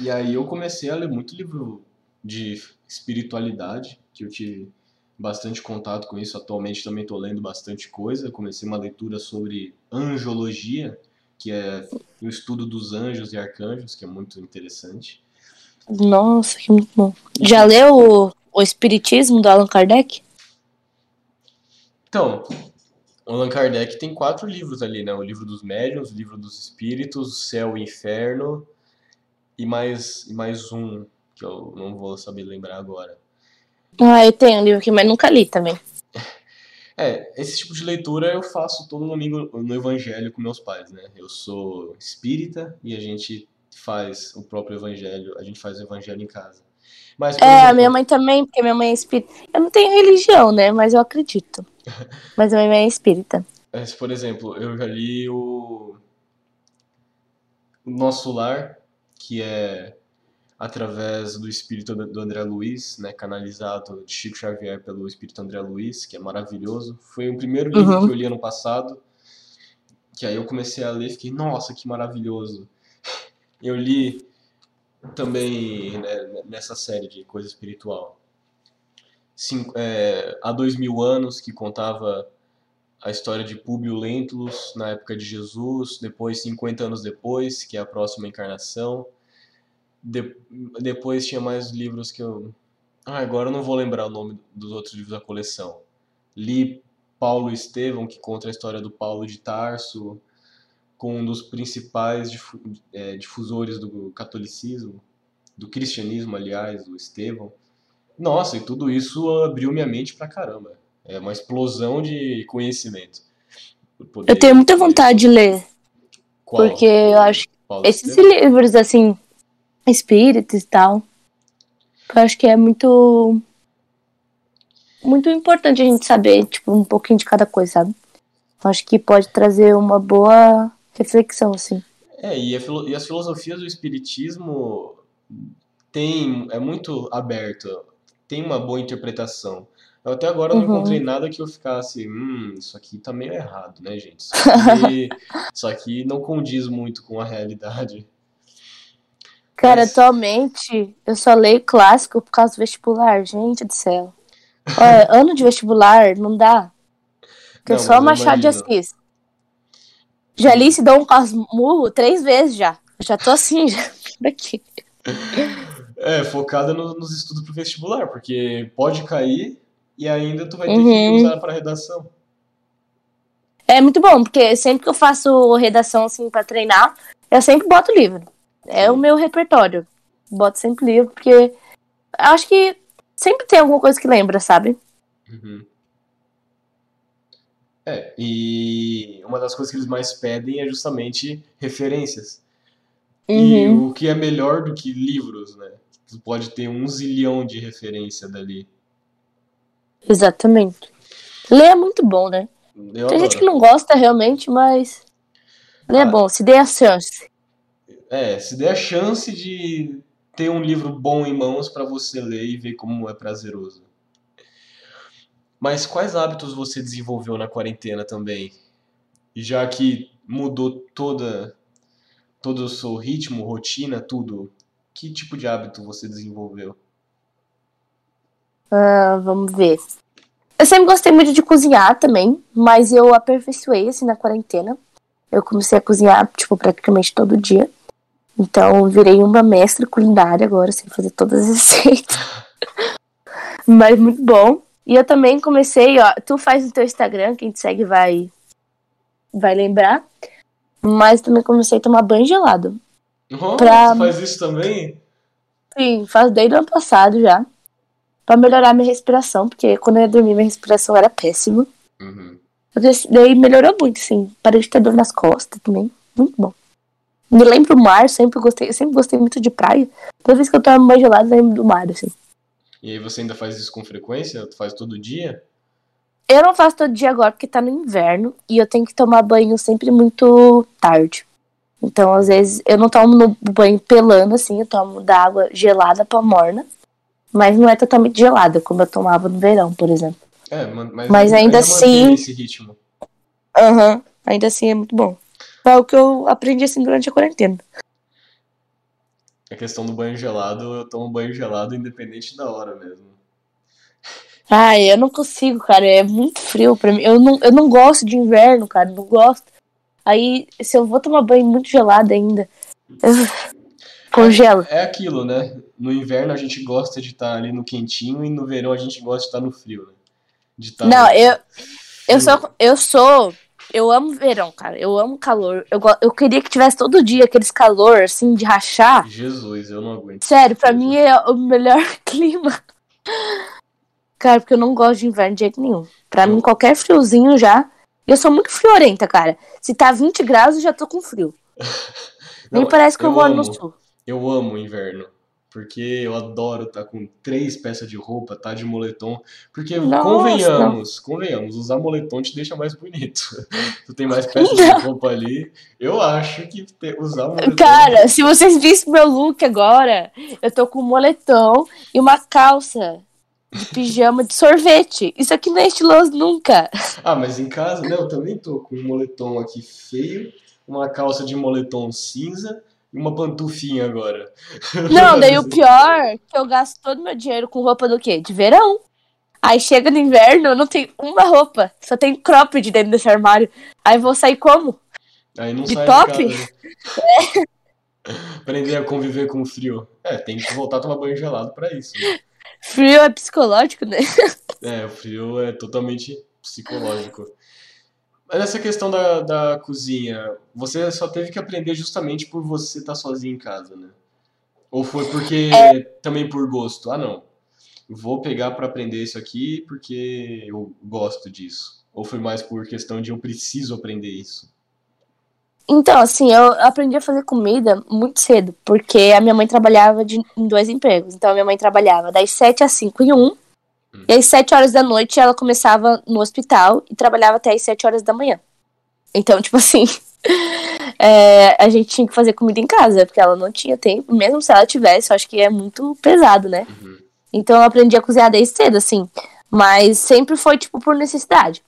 E aí eu comecei a ler muito livro de espiritualidade, que eu tive bastante contato com isso. Atualmente também estou lendo bastante coisa. Comecei uma leitura sobre angiologia, que é o estudo dos anjos e arcanjos, que é muito interessante. Nossa, que muito bom. Já leu o Espiritismo do Allan Kardec? Então, o Allan Kardec tem quatro livros ali, né? O livro dos médiuns, o livro dos espíritos, o céu e o inferno e mais, e mais um que eu não vou saber lembrar agora. Ah, eu tenho um livro aqui, mas nunca li também. É, esse tipo de leitura eu faço todo domingo no evangelho com meus pais, né? Eu sou espírita e a gente faz o próprio evangelho, a gente faz o evangelho em casa. Mas, é, exemplo... a minha mãe também, porque minha mãe é espírita. Eu não tenho religião, né? Mas eu acredito. mas a minha mãe é espírita. É, por exemplo, eu já li o... o Nosso Lar, que é através do espírito do André Luiz, né, canalizado de Chico Xavier pelo espírito André Luiz, que é maravilhoso. Foi o primeiro livro uhum. que eu li ano passado, que aí eu comecei a ler e fiquei, nossa, que maravilhoso. Eu li também né, nessa série de coisa espiritual. Cinco, é, há dois mil anos que contava a história de Públio Lentulus na época de Jesus, depois 50 anos depois, que é a próxima encarnação. De, depois tinha mais livros que eu. Ah, agora eu não vou lembrar o nome dos outros livros da coleção. Li Paulo Estevão, que conta a história do Paulo de Tarso com um dos principais é, difusores do catolicismo, do cristianismo, aliás, do Estevão. Nossa, e tudo isso abriu minha mente pra caramba. É uma explosão de conhecimento. Eu tenho muita vontade de ler. Qual? Porque eu acho Paulo esses Estevão? livros, assim, espíritos e tal, eu acho que é muito muito importante a gente saber, tipo, um pouquinho de cada coisa, sabe? Eu acho que pode trazer uma boa reflexão, assim. É, e, e as filosofias do espiritismo tem, é muito aberto, tem uma boa interpretação. Eu até agora não uhum. encontrei nada que eu ficasse, hum, isso aqui tá meio errado, né, gente? Isso aqui, isso aqui não condiz muito com a realidade. Cara, Mas... atualmente eu só leio clássico por causa do vestibular, gente do céu. Olha, ano de vestibular não dá. Porque não, é só Machado de Assis. Já li se Dom Casmurro três vezes já. já tô assim, já daqui. É, focada no, nos estudos pro vestibular, porque pode cair e ainda tu vai ter uhum. que usar para redação. É muito bom, porque sempre que eu faço redação assim para treinar, eu sempre boto livro. É Sim. o meu repertório. Boto sempre livro, porque acho que sempre tem alguma coisa que lembra, sabe? Uhum. É, e uma das coisas que eles mais pedem é justamente referências. Uhum. E o que é melhor do que livros, né? Tu pode ter um zilhão de referência dali. Exatamente. Ler é muito bom, né? Eu Tem gente adoro. que não gosta realmente, mas. Ele é Ah. bom, se dê a chance. É, se der a chance de ter um livro bom em mãos pra você ler e ver como é prazeroso. Mas quais hábitos você desenvolveu na quarentena também? Já que mudou toda todo o seu ritmo, rotina, tudo, que tipo de hábito você desenvolveu? Ah, vamos ver. Eu sempre gostei muito de cozinhar também, mas eu aperfeiçoei assim na quarentena. Eu comecei a cozinhar, tipo, praticamente todo dia. Então, virei uma mestre culinária agora, sei fazer todas as receitas. mas muito bom. E eu também comecei, ó, tu faz no teu Instagram, quem te segue vai vai lembrar. Mas também comecei a tomar banho gelado. Oh, Pra- Você faz isso também? Sim, faz desde o ano passado já. Pra melhorar minha respiração, porque quando eu ia dormir, minha respiração era péssima. Uhum. Daí melhorou muito, sim. Parei de ter dor nas costas também. Muito bom. Me lembro do mar, sempre gostei, sempre gostei muito de praia. Toda vez que eu tomo banho gelado, eu lembro do mar, assim. E aí você ainda faz isso com frequência? Tu faz todo dia? Eu não faço todo dia agora porque tá no inverno e eu tenho que tomar banho sempre muito tarde. Então, às vezes, eu não tomo no banho pelando, assim, eu tomo da água gelada pra morna. Mas não é totalmente gelada, como eu tomava no verão, por exemplo. É, mas, Mas ainda mantém assim- esse ritmo. Aham, ainda assim é muito bom. Foi o que eu aprendi assim durante a quarentena. A questão do banho gelado, eu tomo banho gelado independente da hora mesmo. Ai, eu não consigo, cara. É muito frio pra mim. Eu não, eu não gosto de inverno, cara. Não gosto. Aí, se eu vou tomar banho muito gelado ainda, eu congelo. É aquilo, né? No inverno a gente gosta de estar ali no quentinho e no verão a gente gosta de estar no frio, né? De estar Não, no eu, eu sou. Eu sou. Eu amo verão, cara. Eu amo calor. Eu, eu queria que tivesse todo dia aqueles calor, assim, de rachar. Jesus, eu não aguento. Sério, pra mim é o melhor clima. Cara, porque eu não gosto de inverno de jeito nenhum. Pra mim, qualquer friozinho já. Eu sou muito friorenta, cara. Se tá 20 graus, eu já tô com frio. Nem Não, parece que eu, eu moro no amo. sul. Eu amo o inverno. Porque eu adoro estar com três peças de roupa, tá de moletom. Porque Nossa. convenhamos, convenhamos, usar moletom te deixa mais bonito. Tu tem mais peças de Não. roupa ali. Eu acho que ter- usar moletom. Cara, se vocês vissem meu look agora, eu tô com um moletom e uma calça de pijama de sorvete. Isso aqui não é estiloso nunca. Ah, mas em casa, não, eu também tô com um moletom aqui feio, uma calça de moletom cinza uma pantufinha agora. Não, daí o pior é que eu gasto todo meu dinheiro com roupa do quê? De verão. Aí chega no inverno, eu não tenho uma roupa. Só tem cropped dentro desse armário. Aí vou sair como? Aí não De sai top? de casa. Aprender a conviver com o frio. É, tem que voltar a tomar banho gelado pra isso. né? Frio é psicológico, né? É, o frio é totalmente psicológico. Essa questão da, da cozinha, você só teve que aprender justamente por você estar sozinho em casa, né? Ou foi porque também por gosto? Ah, não. Vou pegar pra aprender isso aqui porque eu gosto disso. Ou foi mais por questão de eu preciso aprender isso? Então, assim, eu aprendi a fazer comida muito cedo, porque a minha mãe trabalhava de, em dois empregos. Então, a minha mãe trabalhava das 7 às 5 em um, e às 7 horas da noite ela começava no hospital e trabalhava até às 7 horas da manhã. Então, tipo assim, é, a gente tinha que fazer comida em casa, porque ela não tinha tempo, mesmo se ela tivesse, eu acho que é muito pesado, né? Uhum. Então eu aprendi a cozinhar desde cedo, assim. Mas sempre foi, tipo, por necessidade.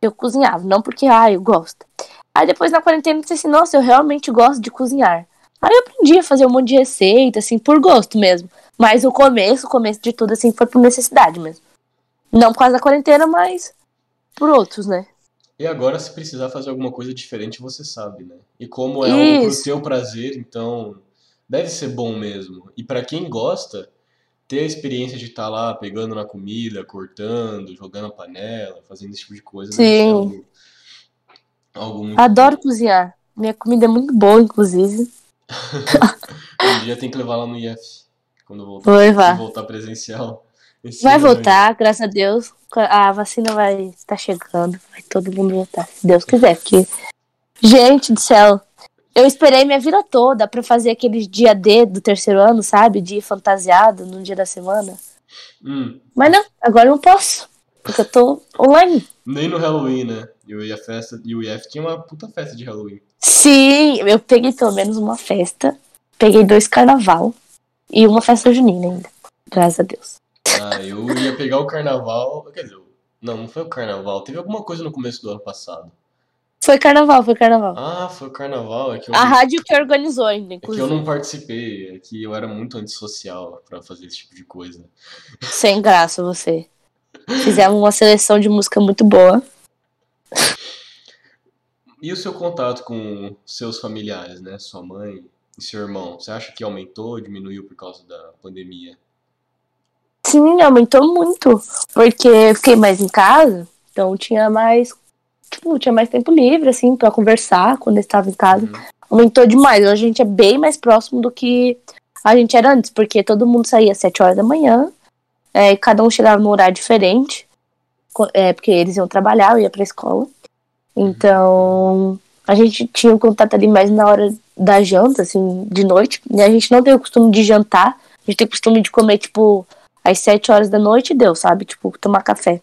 Eu cozinhava, não porque, ah, eu gosto. Aí depois na quarentena eu pensei assim, nossa, eu realmente gosto de cozinhar. Aí eu aprendi a fazer um monte de receita, assim, por gosto mesmo. Mas o começo, o começo de tudo, assim, foi por necessidade mesmo. Não por causa da quarentena, mas por outros, né? E agora, se precisar fazer alguma coisa diferente, você sabe, né? E como é algo pro Isso. teu prazer, então deve ser bom mesmo. E pra quem gosta, ter a experiência de estar lá pegando na comida, cortando, jogando a panela, fazendo esse tipo de coisa, Sim. algo, algo muito Adoro bom. cozinhar. Minha comida é muito boa, inclusive. Um dia tem que levar lá no IF, quando voltar, levar. se voltar presencial. Vai ano, voltar, graças a Deus. A vacina vai estar chegando. Vai todo mundo voltar, se Deus quiser. Porque, gente do céu, eu esperei minha vida toda pra fazer aqueles dia D do terceiro ano, sabe? De fantasiado no dia da semana. Hum, Mas não, agora eu não posso. Porque eu tô online. Nem no Halloween, né? Eu ia festa e o IF tinha uma puta festa de Halloween. Sim, eu peguei pelo menos uma festa. Peguei dois carnaval e uma festa junina ainda. Graças a Deus. Ah, eu ia pegar o carnaval. Quer dizer, não, não foi o carnaval. Teve alguma coisa no começo do ano passado. Foi carnaval, foi carnaval. Ah, foi o carnaval. É eu, A rádio que organizou ainda, é que inclusive. eu não participei. É que eu era muito antissocial pra fazer esse tipo de coisa. Sem graça você. Fizemos uma seleção de música muito boa. E o seu contato com seus familiares, né? Sua mãe e seu irmão, você acha que aumentou, diminuiu por causa da pandemia? Sim, aumentou muito. Porque eu fiquei mais em casa, então tinha mais. Tipo, tinha mais tempo livre, assim, pra conversar quando eu estava em casa. Uhum. Aumentou demais. Hoje a gente é bem mais próximo do que a gente era antes, porque todo mundo saía às 7 horas da manhã, é, e cada um chegava num horário diferente, é, porque eles iam trabalhar, eu ia pra escola. Então, a gente tinha um contato ali mais na hora da janta, assim, de noite. E a gente não tem o costume de jantar, a gente tem o costume de comer, tipo, às 7 horas da noite e deu, sabe? Tipo, tomar café.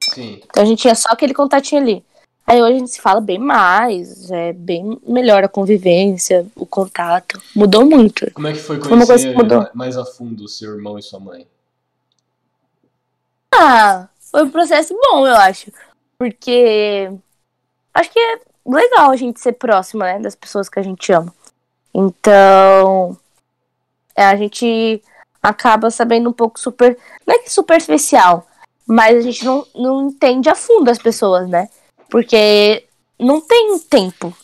Sim. Então a gente tinha só aquele contatinho ali. Aí hoje a gente se fala bem mais, é bem melhor a convivência, o contato. Mudou muito. Como é que foi coisa conhecer que mudou. mais a fundo o seu irmão e sua mãe? Ah, foi um processo bom, eu acho. Porque acho que é legal a gente ser próxima, né, das pessoas que a gente ama. Então, é, a gente acaba sabendo um pouco super. Não é que superficial, mas a gente não, não entende a fundo as pessoas, né? Porque não tem tempo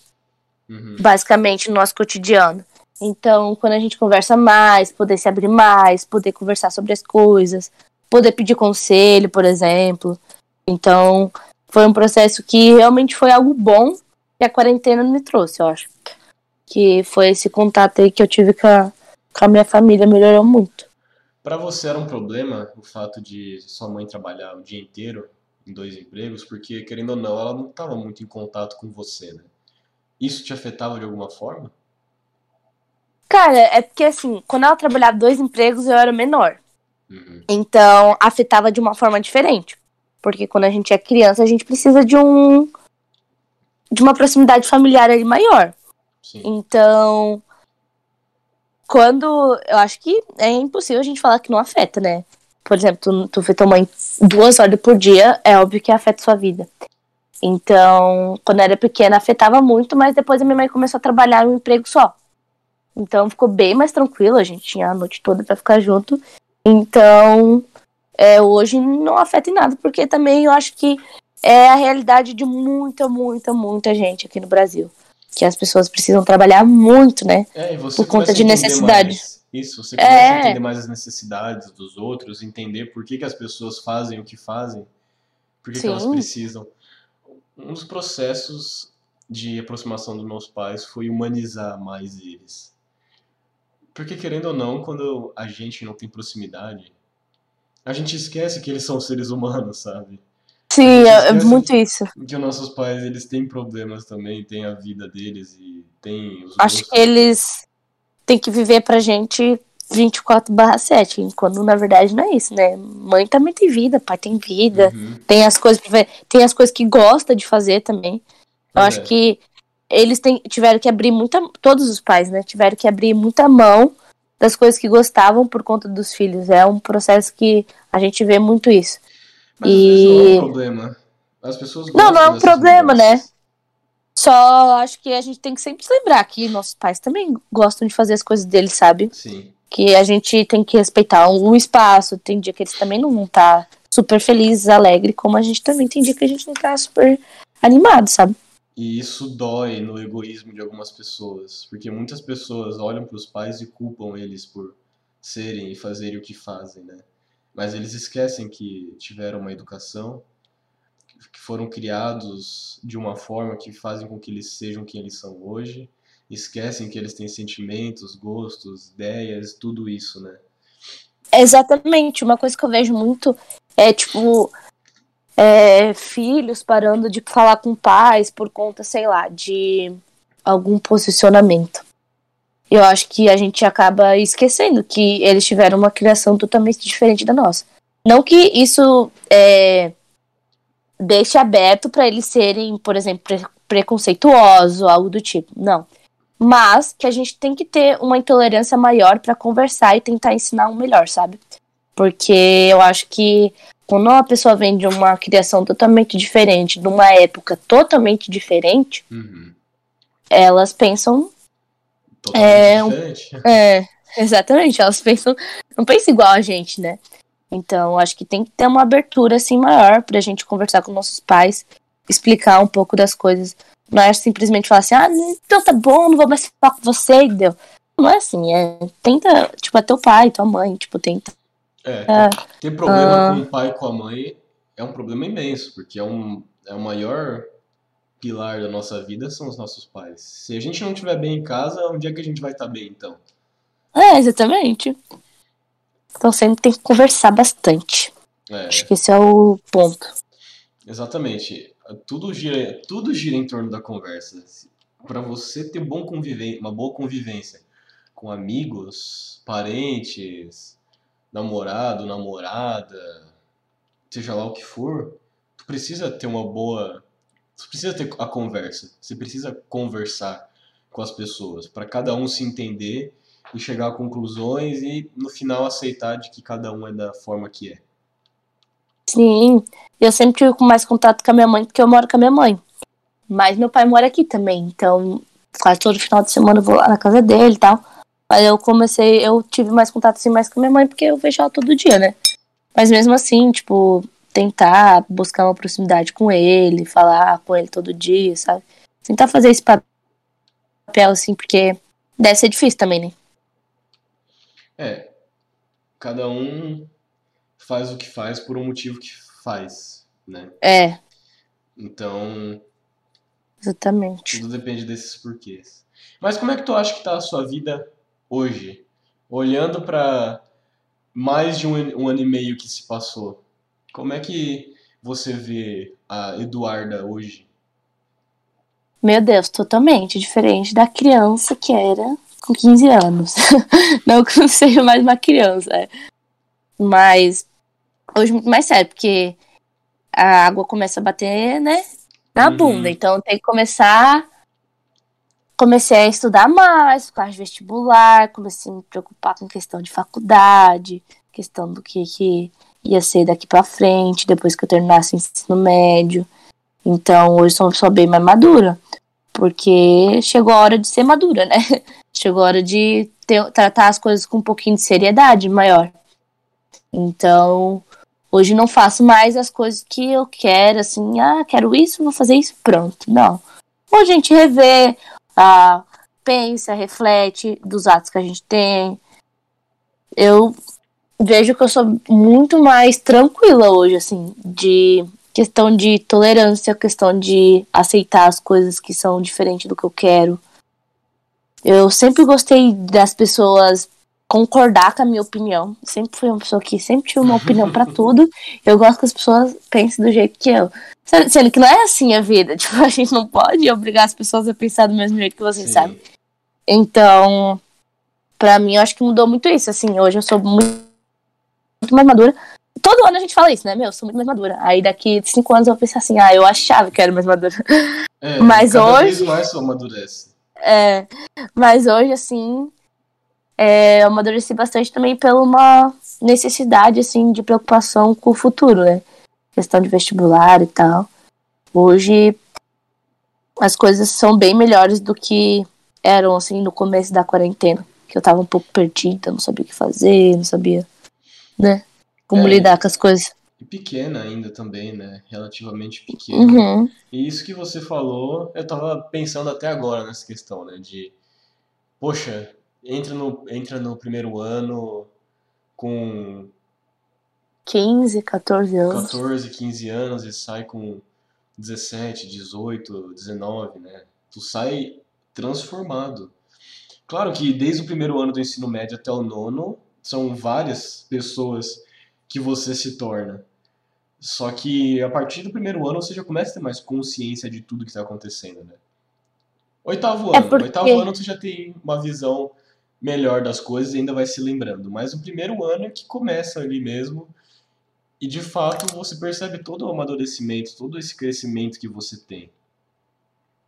Uhum. basicamente, no nosso cotidiano. Então, quando a gente conversa mais, poder se abrir mais, poder conversar sobre as coisas, poder pedir conselho, por exemplo. Então, foi um processo que realmente foi algo bom que a quarentena me trouxe, eu acho. Que foi esse contato aí que eu tive com a, com a minha família, melhorou muito. Pra você era um problema o fato de sua mãe trabalhar o dia inteiro em dois empregos, porque querendo ou não, ela não estava muito em contato com você, né? Isso te afetava de alguma forma? Cara, é porque assim, quando ela trabalhava dois empregos, eu era menor. Uhum. Então, afetava de uma forma diferente. Porque quando a gente é criança, a gente precisa de um. De uma proximidade familiar ali maior. Sim. Então. Quando. Eu acho que é impossível a gente falar que não afeta, né? Por exemplo, tu, tu vê tua mãe duas horas por dia, é óbvio que afeta sua vida. Então, quando eu era pequena, afetava muito, mas depois a minha mãe começou a trabalhar em um emprego só. Então ficou bem mais tranquilo, a gente tinha a noite toda pra ficar junto. Então, é, hoje não afeta em nada, porque também eu acho que é a realidade de muita, muita, muita gente aqui no Brasil. Que as pessoas precisam trabalhar muito, né? É, e você Por conta a de necessidade. mais Isso, você começa a É. entender mais as necessidades dos outros, entender por que, que as pessoas fazem o que fazem, por que, que elas precisam. Um dos processos de aproximação dos meus pais foi humanizar mais eles. Porque, querendo ou não, quando a gente não tem proximidade, a gente esquece que eles são seres humanos, sabe? Sim, é, é esquece muito isso. Que os nossos pais, eles têm problemas também, têm a vida deles e têm os Acho gostos. que eles têm que viver pra gente 24/7, quando na verdade não é isso, né? Mãe também tem vida, pai tem vida, Uhum. tem as coisas tem as coisas que gosta de fazer também. Eu É. acho que eles tiveram que abrir muita, todos os pais, né? Tiveram que abrir muita mão das coisas que gostavam por conta dos filhos. É um processo que a gente vê muito isso. Mas vezes não é E- um problema. As pessoas Não, não é um problema, né? Só acho que a gente tem que sempre se lembrar que nossos pais também gostam de fazer as coisas deles, sabe? Sim. que a gente tem que respeitar o espaço. Tem dia que eles também não vão estar super felizes, alegres, como a gente também tem dia que a gente não tá super animado, sabe? E isso dói no egoísmo de algumas pessoas, porque muitas pessoas olham para os pais e culpam eles por serem e fazerem o que fazem, né? Mas eles esquecem que tiveram uma educação, que foram criados de uma forma que fazem com que eles sejam quem eles são hoje, esquecem que eles têm sentimentos, gostos, ideias, tudo isso, né? Exatamente. Uma coisa que eu vejo muito é, tipo, é, filhos parando de falar com pais por conta, sei lá, de algum posicionamento. Eu acho que a gente acaba esquecendo que eles tiveram uma criação totalmente diferente da nossa. Não que isso é, deixe aberto para eles serem, por exemplo, pre preconceituosos, algo do tipo. Não. Mas que a gente tem que ter uma intolerância maior para conversar e tentar ensinar um melhor, sabe? Porque eu acho que quando uma pessoa vem de uma criação totalmente diferente, de uma época totalmente diferente, Uhum. elas pensam. Totalmente É, diferente. É, exatamente, elas pensam. Não pensam igual a gente, né? Então, acho que tem que ter uma abertura assim maior pra gente conversar com nossos pais, explicar um pouco das coisas. Não é simplesmente falar assim, ah, então tá bom, não vou mais falar com você, entendeu? Não é assim, é. Tenta, tipo, é teu pai, tua mãe, tipo, tenta. É, Ah, ter problema ah. com o pai e com a mãe é um problema imenso, porque é, um, é o maior pilar da nossa vida são os nossos pais. Se a gente não estiver bem em casa, onde é que a gente vai estar bem, então? É, exatamente. Então sempre tem que conversar bastante. É, Acho que esse é o ponto. exatamente. Tudo gira, tudo gira em torno da conversa. Para você ter bom conviven uma boa convivência com amigos, parentes, namorado, namorada, seja lá o que for, tu precisa ter uma boa, tu precisa ter a conversa. Você precisa conversar com as pessoas para cada um se entender e chegar a conclusões e no final aceitar de que cada um é da forma que é. Sim, eu sempre tive mais contato com a minha mãe porque eu moro com a minha mãe. Mas meu pai mora aqui também, então quase todo final de semana eu vou lá na casa dele e tal. Mas eu comecei, eu tive mais contato assim mais com a minha mãe porque eu vejo ela todo dia, né? Mas mesmo assim, tipo, tentar buscar uma proximidade com ele, falar com ele todo dia, sabe? Tentar fazer esse papel assim, porque deve ser difícil também, né? É, cada um faz o que faz por um motivo que faz, né? É, Então, exatamente. tudo depende desses porquês. Mas como é que tu acha que tá a sua vida hoje? Olhando pra mais de um, um ano e meio que se passou, como é que você vê a Eduarda hoje? Meu Deus, totalmente diferente da criança que era com 15 anos. não que eu não seja mais uma criança, é. mas hoje muito mais sério, porque a água começa a bater, né, na Uhum. bunda. Então tem que começar. Comecei a estudar mais, por causa de vestibular, comecei a me preocupar com questão de faculdade, questão do que, que ia ser daqui pra frente, depois que eu terminasse o ensino médio. Então hoje sou uma pessoa bem mais madura, porque chegou a hora de ser madura, né? Chegou a hora de ter- tratar as coisas com um pouquinho de seriedade maior. Então, hoje não faço mais as coisas que eu quero, assim, ah, quero isso, vou fazer isso, pronto. Não. Hoje a gente revê, ah, pensa, reflete dos atos que a gente tem. Eu vejo que eu sou muito mais tranquila hoje, assim, de questão de tolerância, questão de aceitar as coisas que são diferentes do que eu quero. Eu sempre gostei das pessoas concordar com a minha opinião. Sempre fui uma pessoa que sempre tive uma opinião pra tudo. Eu gosto que as pessoas pensem do jeito que eu. Sendo que não é assim a vida. Tipo, a gente não pode obrigar as pessoas a pensar do mesmo jeito que você, Sim. sabe? Então, pra mim, eu acho que mudou muito isso. Assim, hoje eu sou muito, muito mais madura. Todo ano a gente fala isso, né? Meu, eu sou muito mais madura. Aí daqui cinco anos eu vou pensar assim, ah, eu achava que eu era mais madura. É, Mas cada hoje- vez mais você amadurece. É, mas hoje, assim, é, eu amadureci bastante também pela uma necessidade, assim, de preocupação com o futuro, né? Questão de vestibular e tal. Hoje, as coisas são bem melhores do que eram, assim, no começo da quarentena. Que eu tava um pouco perdida, não sabia o que fazer, não sabia, né? Como É. lidar com as coisas. E pequena ainda também, né? Relativamente pequena. Uhum. E isso que você falou, eu tava pensando até agora nessa questão, né? De, poxa, entra no, entra no primeiro ano com 15, 14 anos. 14, 15 anos e sai com 17, 18, 19, né? Tu sai transformado. Claro que desde o primeiro ano do ensino médio até o nono, são várias pessoas que você se torna. Só que a partir do primeiro ano você já começa a ter mais consciência de tudo que está acontecendo, né? Oitavo É ano. porque- Oitavo ano tu já tem uma visão melhor das coisas e ainda vai se lembrando. Mas o primeiro ano é que começa ali mesmo E de fato você percebe todo o amadurecimento, todo esse crescimento que você tem.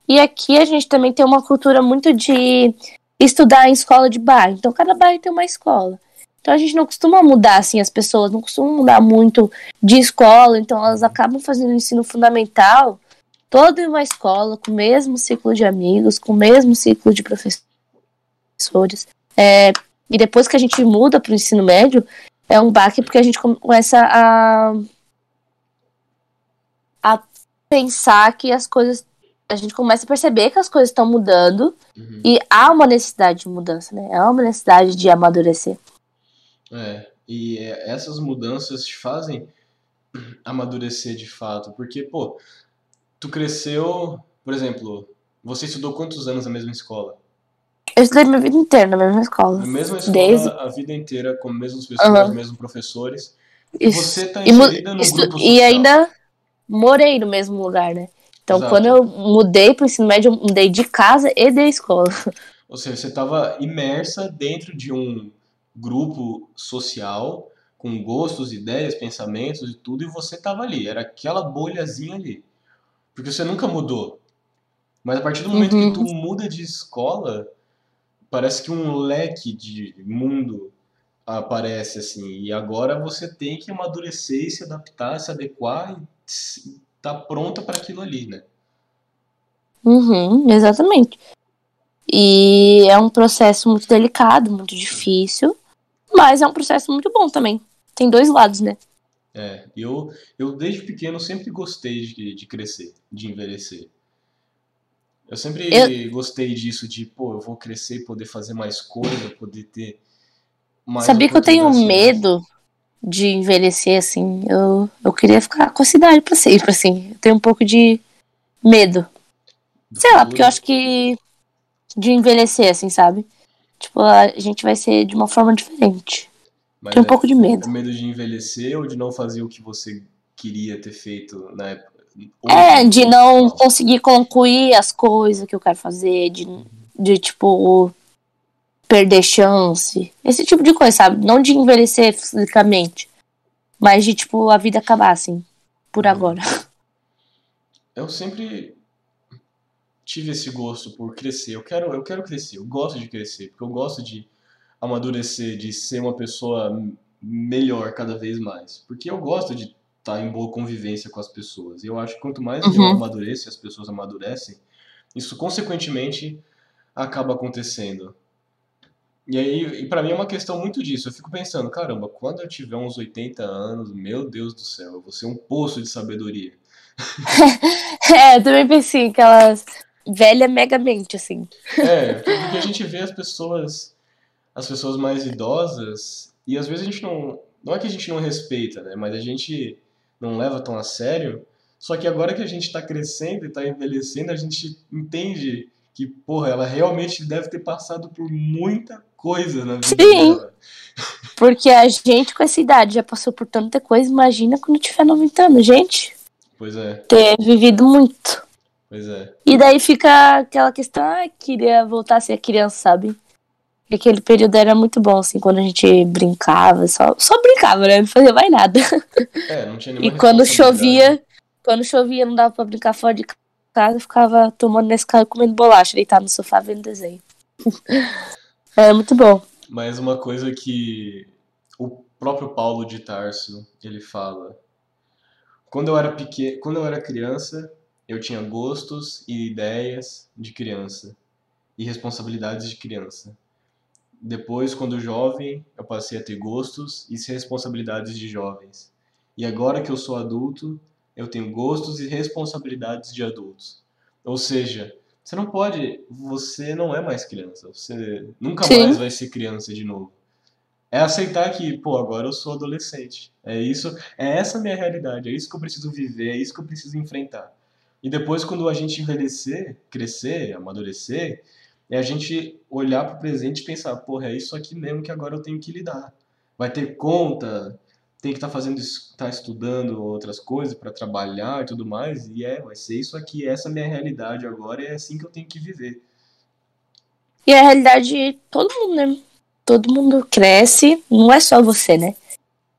E aqui a gente também tem uma cultura muito de estudar em escola de bairro. Então cada bairro tem uma escola. Então a gente não costuma mudar assim as pessoas, não costuma mudar muito de escola, então elas acabam fazendo ensino fundamental todo em uma escola, com o mesmo ciclo de amigos, com o mesmo ciclo de professores. É, e depois que a gente muda para o ensino médio, é um baque porque a gente começa a, a pensar que as coisas. A gente começa a perceber que as coisas estão mudando uhum. e há uma necessidade de mudança, né? Há uma necessidade de amadurecer. É, e essas mudanças te fazem amadurecer de fato, porque, pô, tu cresceu, por exemplo, você estudou quantos anos na mesma escola? Eu estudei minha vida inteira na mesma escola. Na mesma escola, Desde... a vida inteira, com as mesmas pessoas, uhum. mesmos professores. Isso. Você tá inserida no grupo social. E ainda morei no mesmo lugar, né? Então, Exato. quando eu mudei pro ensino médio, eu mudei de casa e da escola. Ou seja, você estava imersa dentro de um grupo social com gostos, ideias, pensamentos e tudo, e você estava ali. Era aquela bolhazinha ali. Porque você nunca mudou. Mas a partir do momento uhum. que tu muda de escola, parece que um leque de mundo aparece assim. E agora você tem que amadurecer e se adaptar, se adequar e tá pronta para aquilo ali, né? Uhum, exatamente. E é um processo muito delicado, muito difícil, mas é um processo muito bom também. Tem dois lados, né? É, eu, eu desde pequeno sempre gostei de, de crescer, de envelhecer. Eu sempre eu... gostei disso, de, pô, eu vou crescer, poder fazer mais coisa, poder ter mais. Sabia que eu tenho medo de envelhecer, assim. Eu, eu queria ficar com a cidade pra sempre, assim. Eu tenho um pouco de medo. Do Sei futuro. lá, porque eu acho que. De envelhecer, assim, sabe? Tipo, a gente vai ser de uma forma diferente. Mas Tenho um é, pouco de medo. medo de envelhecer ou de não fazer o que você queria ter feito na época? É, de não conseguir concluir as coisas que eu quero fazer, de, de tipo, perder chance. Esse tipo de coisa, sabe? Não de envelhecer fisicamente, mas de, tipo, a vida acabar, assim, por uhum. agora. Eu sempre tive esse gosto por crescer. Eu quero, eu quero crescer, eu gosto de crescer, porque eu gosto de amadurecer, de ser uma pessoa melhor cada vez mais. Porque eu gosto de estar em boa convivência com as pessoas. E eu acho que quanto mais uhum. eu amadureço e as pessoas amadurecem, isso consequentemente acaba acontecendo. E aí, e para mim é uma questão muito disso. Eu fico pensando, caramba, quando eu tiver uns 80 anos, meu Deus do céu, eu vou ser um poço de sabedoria. é, eu também pensei aquelas velha megamente, assim. É, porque a gente vê as pessoas as pessoas mais idosas e às vezes a gente não não é que a gente não respeita, né, mas a gente não leva tão a sério. Só que agora que a gente está crescendo e está envelhecendo, a gente entende que, porra, ela realmente deve ter passado por muita coisa na vida Sim. dela. Porque a gente com essa idade já passou por tanta coisa, imagina quando tiver 90 anos, gente. Pois é. Ter vivido muito. Pois é. E daí fica aquela questão, ah, queria voltar a ser criança, sabe? Aquele período era muito bom, assim, quando a gente brincava, só, só brincava, né? Não fazia mais nada. É, não tinha E quando chovia, quando chovia não dava pra brincar fora de casa, eu ficava tomando nesse carro comendo bolacha, deitado no sofá vendo desenho. é muito bom. Mas uma coisa que o próprio Paulo de Tarso, ele fala. Quando eu era pequeno, quando eu era criança, eu tinha gostos e ideias de criança e responsabilidades de criança. Depois, quando jovem, eu passei a ter gostos e responsabilidades de jovens. E agora que eu sou adulto, eu tenho gostos e responsabilidades de adultos. Ou seja, você não pode, você não é mais criança, você nunca Sim. mais vai ser criança de novo. É aceitar que, pô, agora eu sou adolescente. É isso, é essa minha realidade, é isso que eu preciso viver, é isso que eu preciso enfrentar. E depois, quando a gente envelhecer, crescer, amadurecer, é a gente olhar para o presente e pensar, porra, é isso aqui mesmo que agora eu tenho que lidar. Vai ter conta, tem que estar tá fazendo, tá estudando outras coisas para trabalhar e tudo mais, e é, vai ser isso aqui, essa é a minha realidade agora, e é assim que eu tenho que viver. E a realidade de todo mundo, né? Todo mundo cresce, não é só você, né?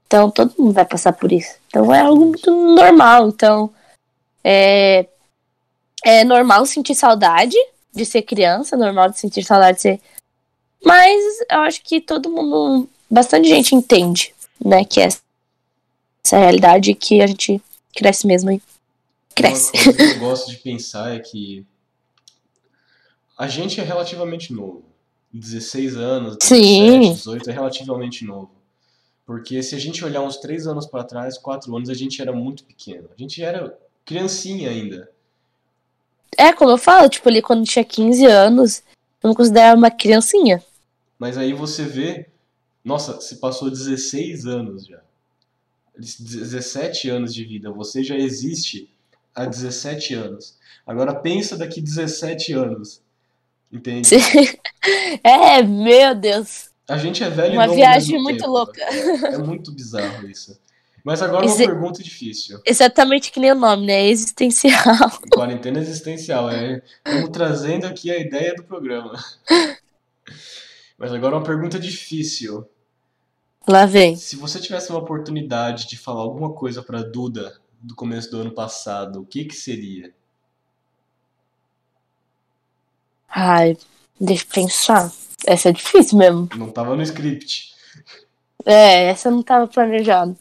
Então todo mundo vai passar por isso. Então é algo muito normal. Então é, é normal sentir saudade de ser criança, normal de sentir saudade de ser. Mas eu acho que todo mundo, bastante gente entende, né, que é essa realidade que a gente cresce mesmo aí. Cresce. Uma coisa que eu gosto de pensar é que a gente é relativamente novo. 16 anos, 17, Sim. 18 é relativamente novo. Porque se a gente olhar uns 3 anos para trás, 4 anos, a gente era muito pequeno. A gente era criancinha ainda. É, como eu falo, tipo, ali quando tinha 15 anos, eu me considerava uma criancinha. Mas aí você vê, nossa, se passou 16 anos já. 17 anos de vida, você já existe há 17 anos. Agora pensa daqui 17 anos. Entende? é, meu Deus. A gente é velho Uma viagem muito tempo. louca. É muito bizarro isso. Mas agora uma Esse- pergunta difícil. Exatamente que nem o nome, né? Existencial. Quarentena existencial. É, estamos trazendo aqui a ideia do programa. Mas agora uma pergunta difícil. Lá vem. Se você tivesse uma oportunidade de falar alguma coisa pra Duda do começo do ano passado, o que que seria? Ai, deixa eu pensar. Essa é difícil mesmo. Não tava no script. É, essa não tava planejada.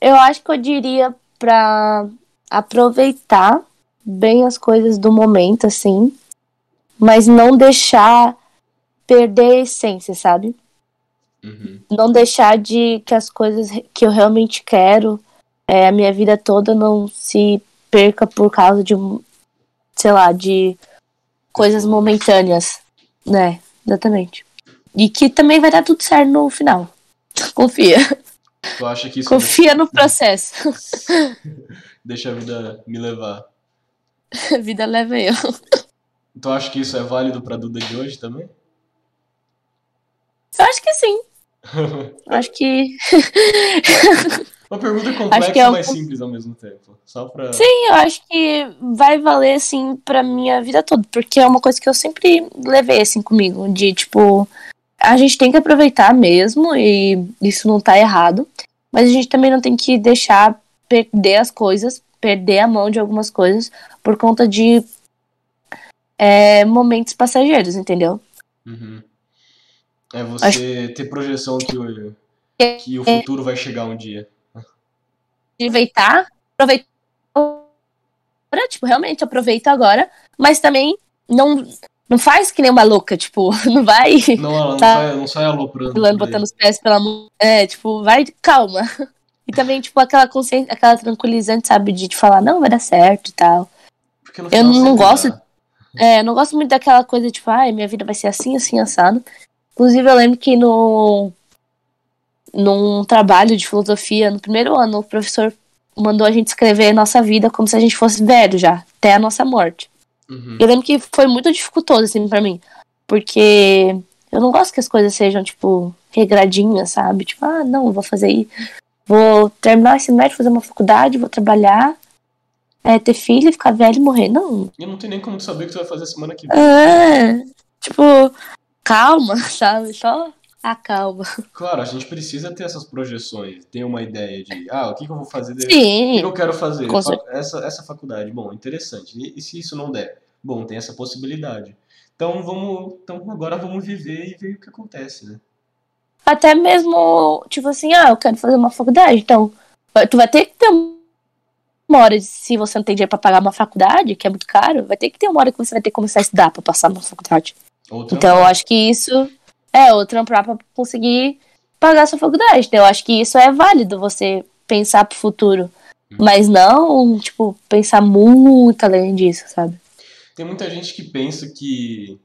Eu acho que eu diria pra aproveitar bem as coisas do momento, assim, mas não deixar perder a essência, sabe? Uhum. Não deixar de que as coisas que eu realmente quero, é, a minha vida toda não se perca por causa de, um- sei lá, de coisas momentâneas, né? Exatamente. E que também vai dar tudo certo no final. Confia. Tu acha que isso Confia no processo. deixa a vida me levar? A vida leva eu. Tu acha que isso é válido pra Duda de hoje também? Eu acho que sim. Acho que. Uma pergunta complexa que é um mas simples ao mesmo tempo. Só pra. Sim, eu acho que vai valer, assim, pra minha vida toda. Porque é uma coisa que eu sempre levei, assim, comigo. De, tipo, a gente tem que aproveitar mesmo, e isso não tá errado. Mas a gente também não tem que deixar perder as coisas, perder a mão de algumas coisas, por conta de é, momentos passageiros, entendeu? Uhum. É você ter projeção que o, que o futuro vai chegar um dia. aproveitar, aproveitar agora, tipo, realmente aproveita agora, mas também não não faz que nem uma louca, tipo, não vai Não, não, Tá. sai, não sai aloprando. pulando, botando os pés pela mão, é, tipo, vai calma. E também, tipo, aquela consciência, aquela tranquilizante, sabe, de te falar, não, vai dar certo e tal. Eu não gosto- dá. É, não gosto muito daquela coisa, tipo, ai, minha vida vai ser assim, assim, assado. Inclusive, eu lembro que no num trabalho de filosofia, no primeiro ano, o professor mandou a gente escrever nossa vida como se a gente fosse velho já, até a nossa morte. Uhum. Eu lembro que foi muito dificultoso, assim, pra mim. Porque eu não gosto que as coisas sejam, tipo, regradinhas, sabe? Tipo, ah, não, vou fazer aí. Vou terminar ensino médio, fazer uma faculdade, vou trabalhar, é, ter filho, ficar velho e morrer. Não. E não tem nem como saber o que tu vai fazer semana que vem. É, tipo, calma, sabe? Só acalma. Claro, a gente precisa ter essas projeções, ter uma ideia de, ah, o que, que eu vou fazer? de- O que Sim, eu quero fazer? Essa, essa faculdade, bom, interessante. E, e se isso não der? Bom, tem essa possibilidade. Então vamos, então agora vamos viver e ver o que acontece, né? até mesmo, tipo assim, ah, eu quero fazer uma faculdade, então tu vai ter que ter uma hora, de- se você não tem dinheiro pra pagar uma faculdade, que é muito caro, vai ter que ter uma hora que você vai ter que começar a estudar pra passar na faculdade. Ou Então eu acho que isso é ou trampar pra conseguir pagar sua faculdade. Então, eu acho que isso é válido você pensar pro futuro. Mas não, tipo, pensar muito além disso, sabe? Tem muita gente que pensa que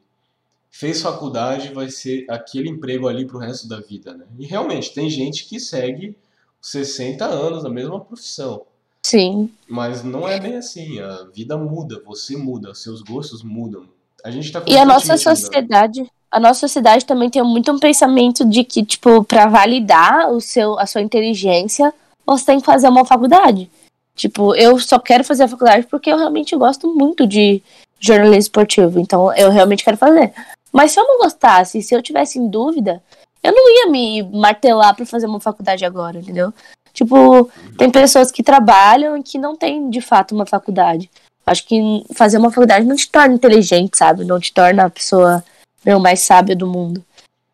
fez faculdade vai ser aquele emprego ali pro resto da vida, né? E realmente, tem gente que segue 60 anos na mesma profissão. Sim. Mas não é bem assim, a vida muda, você muda, seus gostos mudam. A gente tá E a nossa constantemente mudando. A nossa sociedade também tem muito um pensamento de que, tipo, pra validar o seu, a sua inteligência, você tem que fazer uma faculdade. Tipo, eu só quero fazer a faculdade porque eu realmente gosto muito de jornalismo esportivo. Então, eu realmente quero fazer. Mas se eu não gostasse, se eu tivesse em dúvida, eu não ia me martelar para fazer uma faculdade agora, entendeu? Tipo, tem pessoas que trabalham e que não têm de fato uma faculdade. Acho que fazer uma faculdade não te torna inteligente, sabe? Não te torna a pessoa meu, mais sábia do mundo.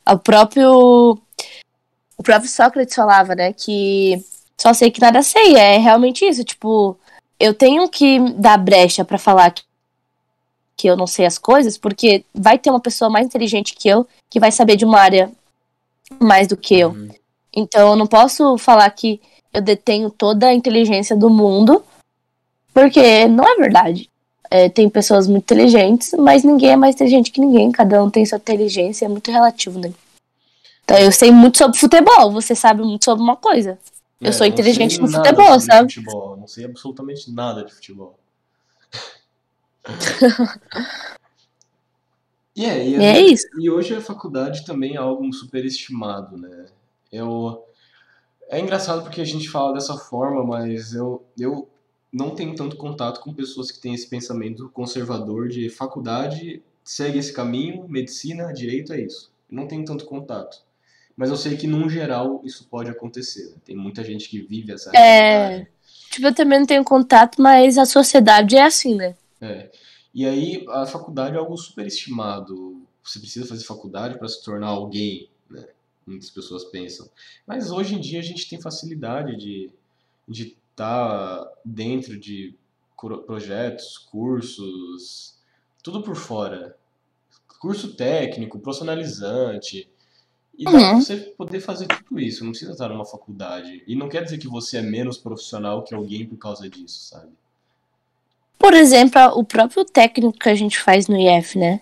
O próprio o próprio Sócrates falava, né, que só sei que nada sei. É realmente isso, tipo, eu tenho que dar brecha para falar que, que eu não sei as coisas, porque vai ter uma pessoa mais inteligente que eu que vai saber de uma área mais do que eu. Uhum. Então eu não posso falar que eu detenho toda a inteligência do mundo, porque não é verdade. É, tem pessoas muito inteligentes, mas ninguém é mais inteligente que ninguém, cada um tem sua inteligência, é muito relativo, né? Então eu sei muito sobre futebol, você sabe muito sobre uma coisa. É, eu sou inteligente no futebol, sabe? Futebol. Não sei absolutamente nada de futebol. e, é, é isso. e hoje a faculdade também é algo superestimado, né? Eu, é engraçado porque a gente fala dessa forma, mas eu, eu não tenho tanto contato com pessoas que têm esse pensamento conservador de faculdade, segue esse caminho, medicina, direito é isso. não tenho tanto contato. Mas eu sei que, num geral, isso pode acontecer. Né? Tem muita gente que vive essa É. Tipo, eu também não tenho contato, mas a sociedade é assim, né? É. E aí, a faculdade é algo superestimado. Você precisa fazer faculdade para se tornar alguém, né? muitas pessoas pensam. Mas hoje em dia a gente tem facilidade de de estar tá dentro de projetos, cursos, tudo por fora. Curso técnico, profissionalizante. E dá uhum. pra você poder fazer tudo isso, não precisa estar numa faculdade. E não quer dizer que você é menos profissional que alguém por causa disso, sabe? Por exemplo, o próprio técnico que a gente faz no IF, né?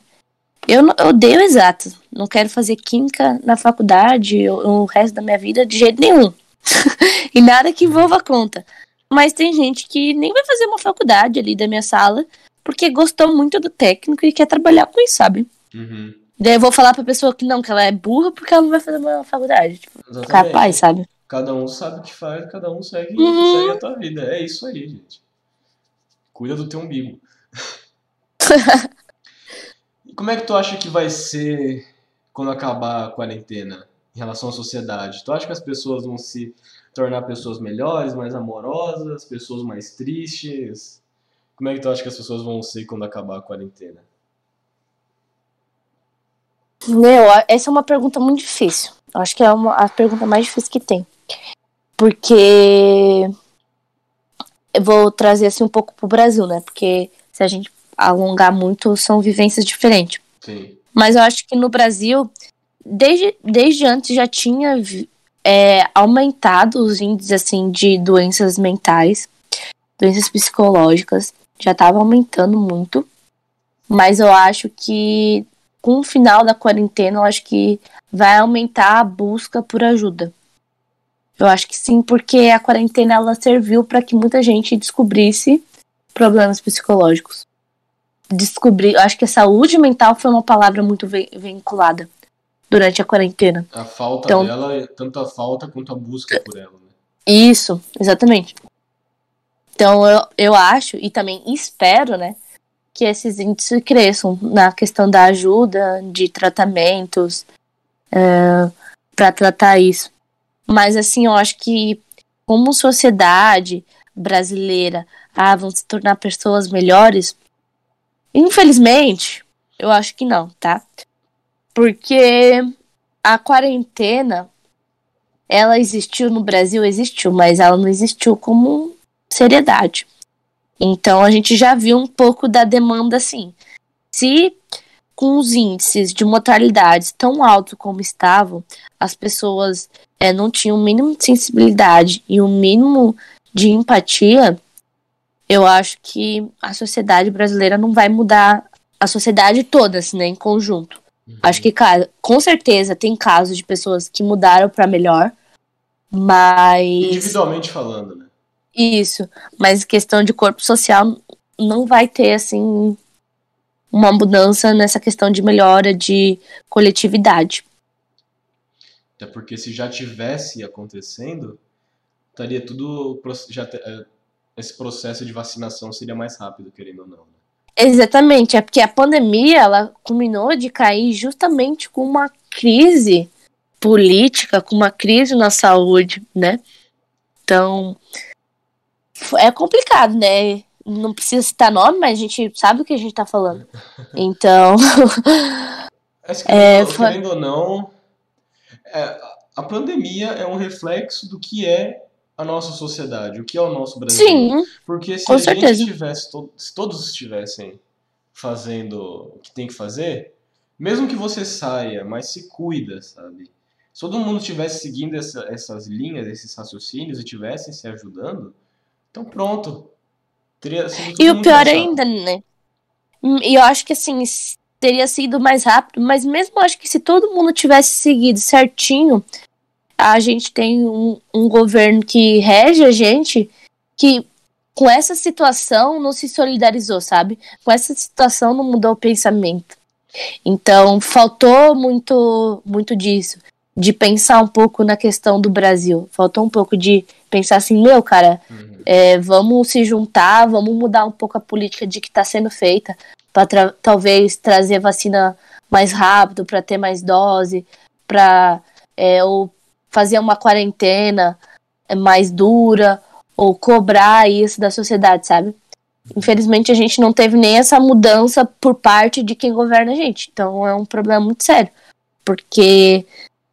Eu, eu odeio exato. Não quero fazer química na faculdade o resto da minha vida de jeito nenhum. e nada que envolva a conta. Mas tem gente que nem vai fazer uma faculdade ali da minha sala porque gostou muito do técnico e quer trabalhar com isso, sabe? Uhum. Daí eu vou falar pra pessoa que não, que ela é burra porque ela não vai fazer uma faculdade. Tipo, capaz, sabe? Cada um sabe o que faz, cada um segue, uhum. segue a tua vida. É isso aí, gente. Cuida do teu umbigo. Como é que tu acha que vai ser quando acabar a quarentena em relação à sociedade? Tu acha que as pessoas vão se tornar pessoas melhores, mais amorosas, pessoas mais tristes? Como é que tu acha que as pessoas vão ser quando acabar a quarentena? Meu, essa é uma pergunta muito difícil. Eu acho que é uma, a pergunta mais difícil que tem. Porque eu vou trazer assim um pouco pro Brasil, né? Porque se a gente alongar muito, são vivências diferentes. Sim. Mas eu acho que no Brasil, desde, desde antes já tinha é, aumentado os índices assim, de doenças mentais, doenças psicológicas, já estava aumentando muito. Mas eu acho que com o final da quarentena, eu acho que vai aumentar a busca por ajuda. Eu acho que sim, porque a quarentena ela serviu para que muita gente descobrisse problemas psicológicos descobrir. Acho que a saúde mental foi uma palavra muito vinculada durante a quarentena. A falta então, dela, é tanto a falta quanto a busca por ela. Né? Isso, exatamente. Então eu, eu acho e também espero, né, que esses índices cresçam na questão da ajuda, de tratamentos é, para tratar isso. Mas assim, eu acho que como sociedade brasileira, ah, vão se tornar pessoas melhores, Infelizmente, eu acho que não, tá? Porque a quarentena, ela existiu no Brasil, existiu, mas ela não existiu como seriedade. Então a gente já viu um pouco da demanda assim. Se com os índices de mortalidade tão altos como estavam, as pessoas é, não tinham o mínimo de sensibilidade e o mínimo de empatia, eu acho que a sociedade brasileira não vai mudar a sociedade toda, assim, né, em conjunto. Acho que, cara, com certeza tem casos de pessoas que mudaram para melhor, mas. Individualmente falando, né? Isso, mas questão de corpo social não vai ter, assim, uma mudança nessa questão de melhora de coletividade. Até porque se já tivesse acontecendo, estaria tudo já é, esse processo de vacinação seria mais rápido, querendo ou não. Exatamente, é porque a pandemia ela culminou de cair justamente com uma crise política, com uma crise na saúde, né? Então, é complicado, né? Não precisa citar nome, mas a gente sabe do que a gente tá falando. Então. Mas, querendo, é, querendo ou não, é, a pandemia é um reflexo do que é a nossa sociedade, o que é o nosso Brasil. Sim. Porque se a certeza. gente tivesse, se todos estivessem fazendo o que tem que fazer, mesmo que você saia, mas se cuida, sabe? Se todo mundo estivesse seguindo essa, essas linhas, esses raciocínios e estivessem se ajudando, então pronto. Teria sido e o pior ainda, né? E eu acho que assim, teria sido mais rápido, mas mesmo acho que se todo mundo tivesse seguido certinho, a gente tem um, um governo que rege a gente que com essa situação não se solidarizou, sabe? Com essa situação não mudou o pensamento. Então, faltou muito muito disso, de pensar um pouco na questão do Brasil. Faltou um pouco de pensar assim, meu, cara, uhum. é, vamos se juntar, vamos mudar um pouco a política de que está sendo feita para tra talvez trazer vacina mais rápido, para ter mais dose, para é, ou fazer uma quarentena mais dura, ou cobrar isso da sociedade, sabe? Infelizmente a gente não teve nem essa mudança por parte de quem governa a gente. Então é um problema muito sério. Porque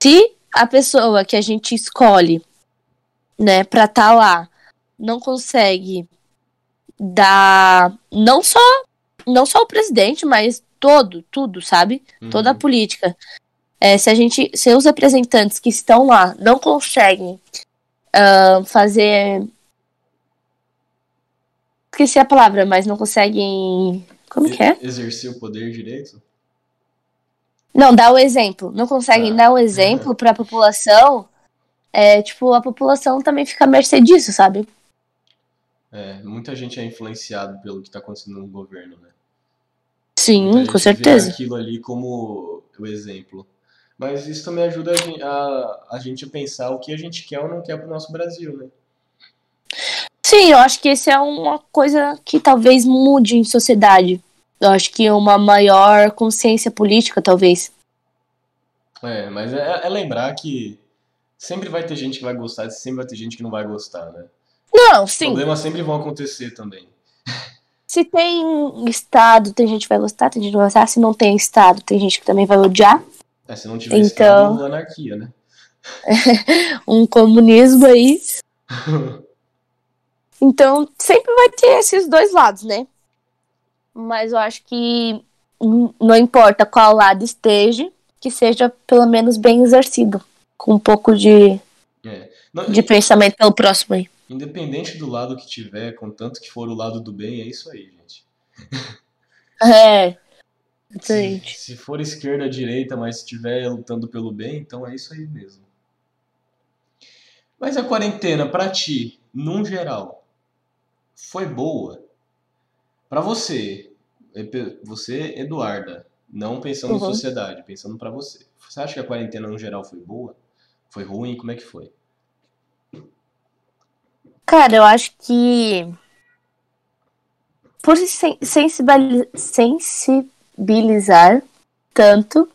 se a pessoa que a gente escolhe, né, para estar tá lá, não consegue dar não só não só o presidente, mas todo, tudo, sabe? Uhum. Toda a política. É, se a gente, se os representantes que estão lá não conseguem uh, fazer, esqueci a palavra, mas não conseguem, como que é? Exercer o poder direito? Não, dar o exemplo. Não conseguem ah. dar o exemplo para a população. É, tipo, a população também fica à mercê disso, sabe? É, muita gente é influenciado pelo que está acontecendo no governo, né? Sim, com certeza. aquilo ali como o exemplo. Mas isso também ajuda a gente a, gente a pensar o que a gente quer ou não quer pro nosso Brasil, né? Sim, eu acho que isso é uma coisa que talvez mude em sociedade. Eu acho que uma maior consciência política, talvez. É, mas é, é lembrar que sempre vai ter gente que vai gostar e sempre vai ter gente que não vai gostar, né? Não, sim. Problemas sempre vão acontecer também. Se tem estado, tem gente que vai gostar, tem gente que vai gostar. Se não tem estado, tem gente que também vai odiar. É, se não tiver então... estado, anarquia, né? um comunismo aí. então, sempre vai ter esses dois lados, né? Mas eu acho que não importa qual lado esteja, que seja pelo menos bem exercido. Com um pouco de, é. não, de pensamento pelo próximo aí. Independente do lado que tiver, contanto que for o lado do bem, é isso aí, gente. É. Se, se for esquerda, direita, mas estiver lutando pelo bem, então é isso aí mesmo. Mas a quarentena, para ti, num geral, foi boa? Para você, você, Eduarda, não pensando uhum. em sociedade, pensando para você. Você acha que a quarentena no geral foi boa? Foi ruim? Como é que foi? Cara, eu acho que por sensibilizar tanto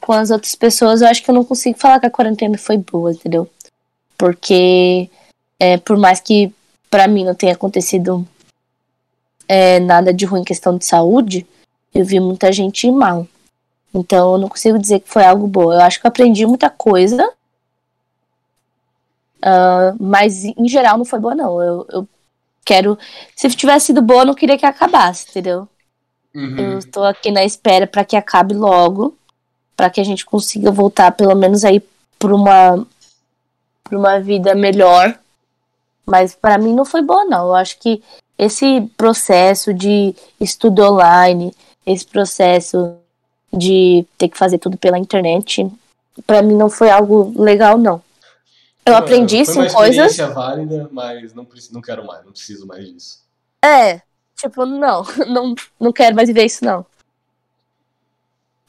com as outras pessoas, eu acho que eu não consigo falar que a quarentena foi boa, entendeu? Porque é, por mais que para mim não tenha acontecido é, nada de ruim em questão de saúde, eu vi muita gente ir mal. Então eu não consigo dizer que foi algo bom. Eu acho que eu aprendi muita coisa Uh, mas em geral não foi boa, não. Eu, eu quero. Se tivesse sido boa, eu não queria que acabasse, entendeu? Uhum. Eu estou aqui na espera para que acabe logo, para que a gente consiga voltar, pelo menos aí, para uma, pra uma vida melhor. Mas para mim não foi boa, não. Eu acho que esse processo de estudo online, esse processo de ter que fazer tudo pela internet, para mim não foi algo legal, não. Eu aprendi sim coisas. Foi uma experiência válida, mas não, não quero mais, não preciso mais disso. É, tipo, não, não, não quero mais viver isso, não.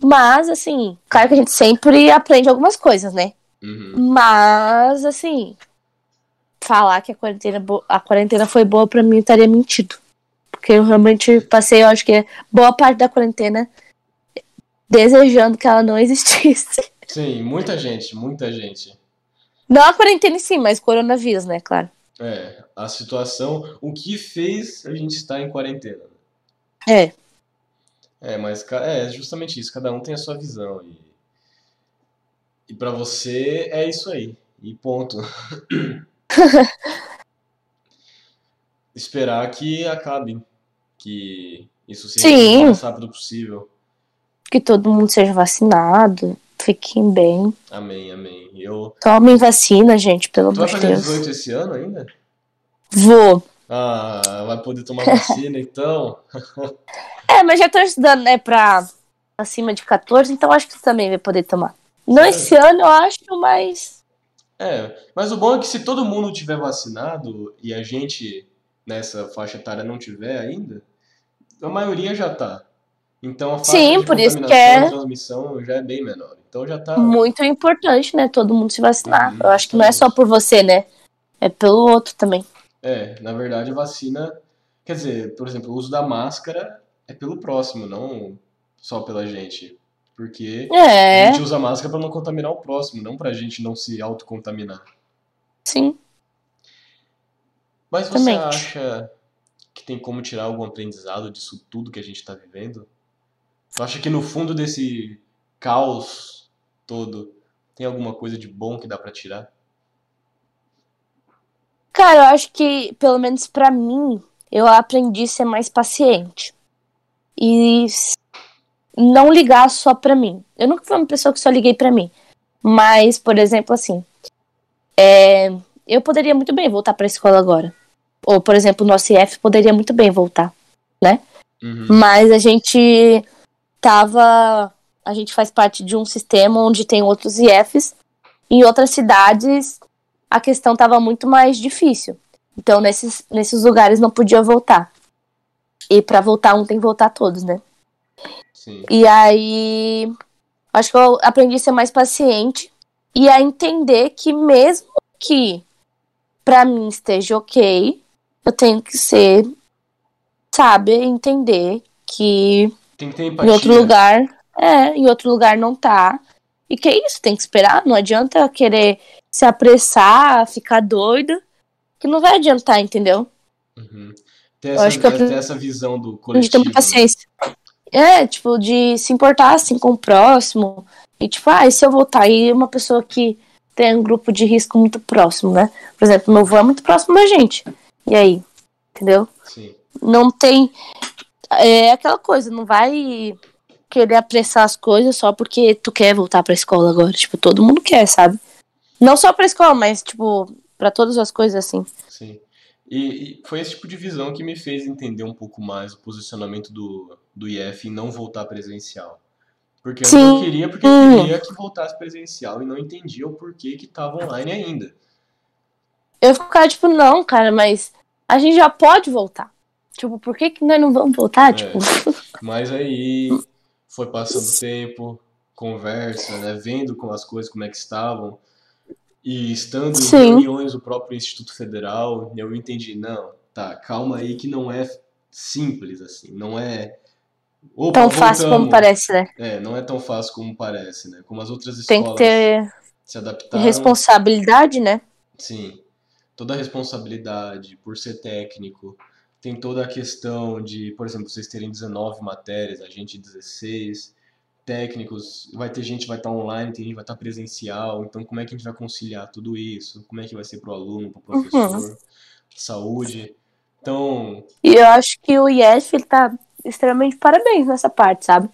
Mas, assim, claro que a gente sempre aprende algumas coisas, né? Uhum. Mas, assim, falar que a quarentena, a quarentena foi boa pra mim estaria mentido. Porque eu realmente passei, eu acho que boa parte da quarentena desejando que ela não existisse. Sim, muita gente, muita gente. Não a quarentena em si, mas coronavírus, né, claro. É, a situação, o que fez a gente estar em quarentena. É. É, mas é justamente isso, cada um tem a sua visão. E, e para você é isso aí. E ponto. Esperar que acabe, que isso seja Sim. o mais rápido possível. Que todo mundo seja vacinado, fiquem bem. Amém, amém. Eu. Tomem vacina, gente, pelo Tu vai amor de fazer Deus. 18 esse ano ainda? Vou. Ah, vai poder tomar vacina então? É, mas já tô estudando, né, pra acima de 14, então acho que você também vai poder tomar. Não Sério? esse ano, eu acho, mas. É, mas o bom é que se todo mundo tiver vacinado e a gente nessa faixa etária não tiver ainda, a maioria já tá. Então a faixa Sim, de por isso que é- transmissão já é bem menor. Então já tá. Muito importante, né? Todo mundo se vacinar. Uhum, eu acho que não é só por você, né? É pelo outro também. É, na verdade a vacina, quer dizer, por exemplo, o uso da máscara é pelo próximo, não só pela gente. Porque a É, gente usa máscara para não contaminar o próximo, não pra gente não se autocontaminar. sim. Mas você Exatamente. acha que tem como tirar algum aprendizado disso tudo que a gente está vivendo? Tu acha que no fundo desse caos todo tem alguma coisa de bom que dá pra tirar? Cara, eu acho que, pelo menos pra mim, eu aprendi a ser mais paciente. E não ligar só pra mim. Eu nunca fui uma pessoa que só liguei pra mim. Mas, por exemplo, assim, é, eu poderia muito bem voltar pra escola agora. Ou, por exemplo, o nosso IF poderia muito bem voltar. Uhum. Mas a gente tava. A gente faz parte de um sistema onde tem outros IFs. Em outras cidades, a questão tava muito mais difícil. Então, nesses, nesses lugares não podia voltar. E pra voltar, um tem que voltar todos, né? Sim. E aí. Acho que eu aprendi a ser mais paciente e a entender que, mesmo que pra mim esteja ok, eu tenho que ser. Sabe? Entender que Tem que ter em outro lugar. É, em outro lugar não tá. E que é isso, tem que esperar. Não adianta querer se apressar, ficar doido, que não vai adiantar, entendeu? Uhum. Ter Eu essa, acho que eu ter essa visão do A gente coletivo. tem muita paciência. É, tipo, de se importar assim com o próximo. E tipo, ah, e se eu voltar aí, uma pessoa que tem um grupo de risco muito próximo, né? Por exemplo, meu avô é muito próximo da gente. E aí? Entendeu? Sim. não tem. É aquela coisa, não vai querer apressar as coisas só porque tu quer voltar pra escola agora. Tipo, todo mundo quer, sabe? Não só pra escola, mas, tipo, pra todas as coisas assim. Sim. E, e foi esse tipo de visão que me fez entender um pouco mais o posicionamento do, do IF em não voltar presencial. Porque eu não queria, porque eu Hum. queria que voltasse presencial e não entendia o porquê que estava online ainda. Eu ficava, tipo, não, cara, mas a gente já pode voltar. Tipo, por que, que nós não vamos voltar? É. Tipo, Mas aí foi passando o tempo, conversa, né, vendo como as coisas como é que estavam e estando em Sim. reuniões do próprio Instituto Federal, eu entendi, não, tá, calma aí que não é simples assim, não é Opa, tão fácil como voltamos. parece, né? É, não é tão fácil como parece, né? Como as outras Tem que escolas ter se adaptaram. responsabilidade, né? Sim, toda a responsabilidade por ser técnico, tem toda a questão de, por exemplo, vocês terem 19 matérias, a gente 16, técnicos, vai ter gente que vai estar online, tem gente que vai estar presencial, então como é que a gente vai conciliar tudo isso? Como é que vai ser para o aluno, para o Uhum. professor, saúde? Então, E eu acho que o IEF ele tá extremamente parabéns nessa parte, sabe?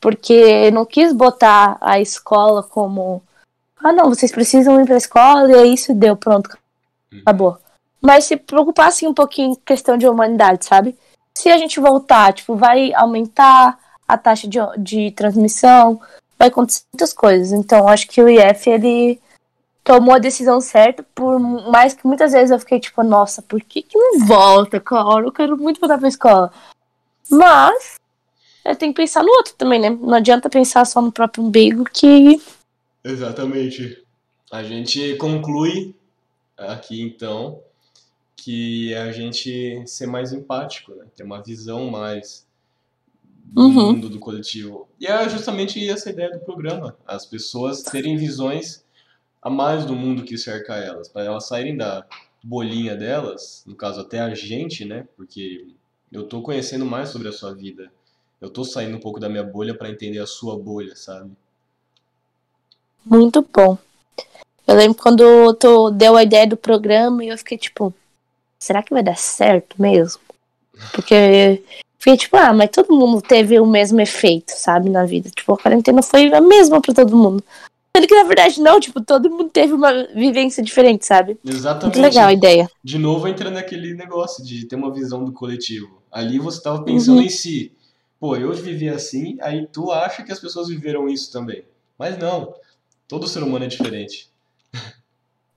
Porque não quis botar a escola como. Ah, não, vocês precisam ir pra escola e é isso deu, pronto, Uhum. Mas se preocupasse um pouquinho em questão de humanidade, sabe? Se a gente voltar, tipo, vai aumentar a taxa de, de transmissão, vai acontecer muitas coisas. Então, acho que o IF, ele tomou a decisão certa, por mais que muitas vezes eu fiquei tipo, nossa, por que, que não volta, cara? Eu quero muito voltar pra escola. Mas eu tenho que pensar no outro também, né? Não adianta pensar só no próprio umbigo que. Exatamente. A gente conclui aqui então que a gente ser mais empático, né? Ter uma visão mais do Uhum. mundo do coletivo. E é justamente essa ideia do programa, as pessoas terem visões a mais do mundo que cerca elas, para elas saírem da bolinha delas, no caso até a gente, né? Porque eu tô conhecendo mais sobre a sua vida. Eu tô saindo um pouco da minha bolha para entender a sua bolha, sabe? Muito bom. Eu lembro quando tu deu a ideia do programa e eu fiquei tipo, será que vai dar certo mesmo? Porque fiquei tipo, ah, mas todo mundo teve o mesmo efeito, sabe, na vida. Tipo, a quarentena foi a mesma pra todo mundo. Sendo que na verdade não, tipo, todo mundo teve uma vivência diferente, sabe? Exatamente. Muito legal a ideia. De novo entra naquele negócio de ter uma visão do coletivo. Ali você tava pensando Uhum. em si. Pô, eu vivi assim, aí tu acha que as pessoas viveram isso também. Mas não. Todo ser humano é diferente.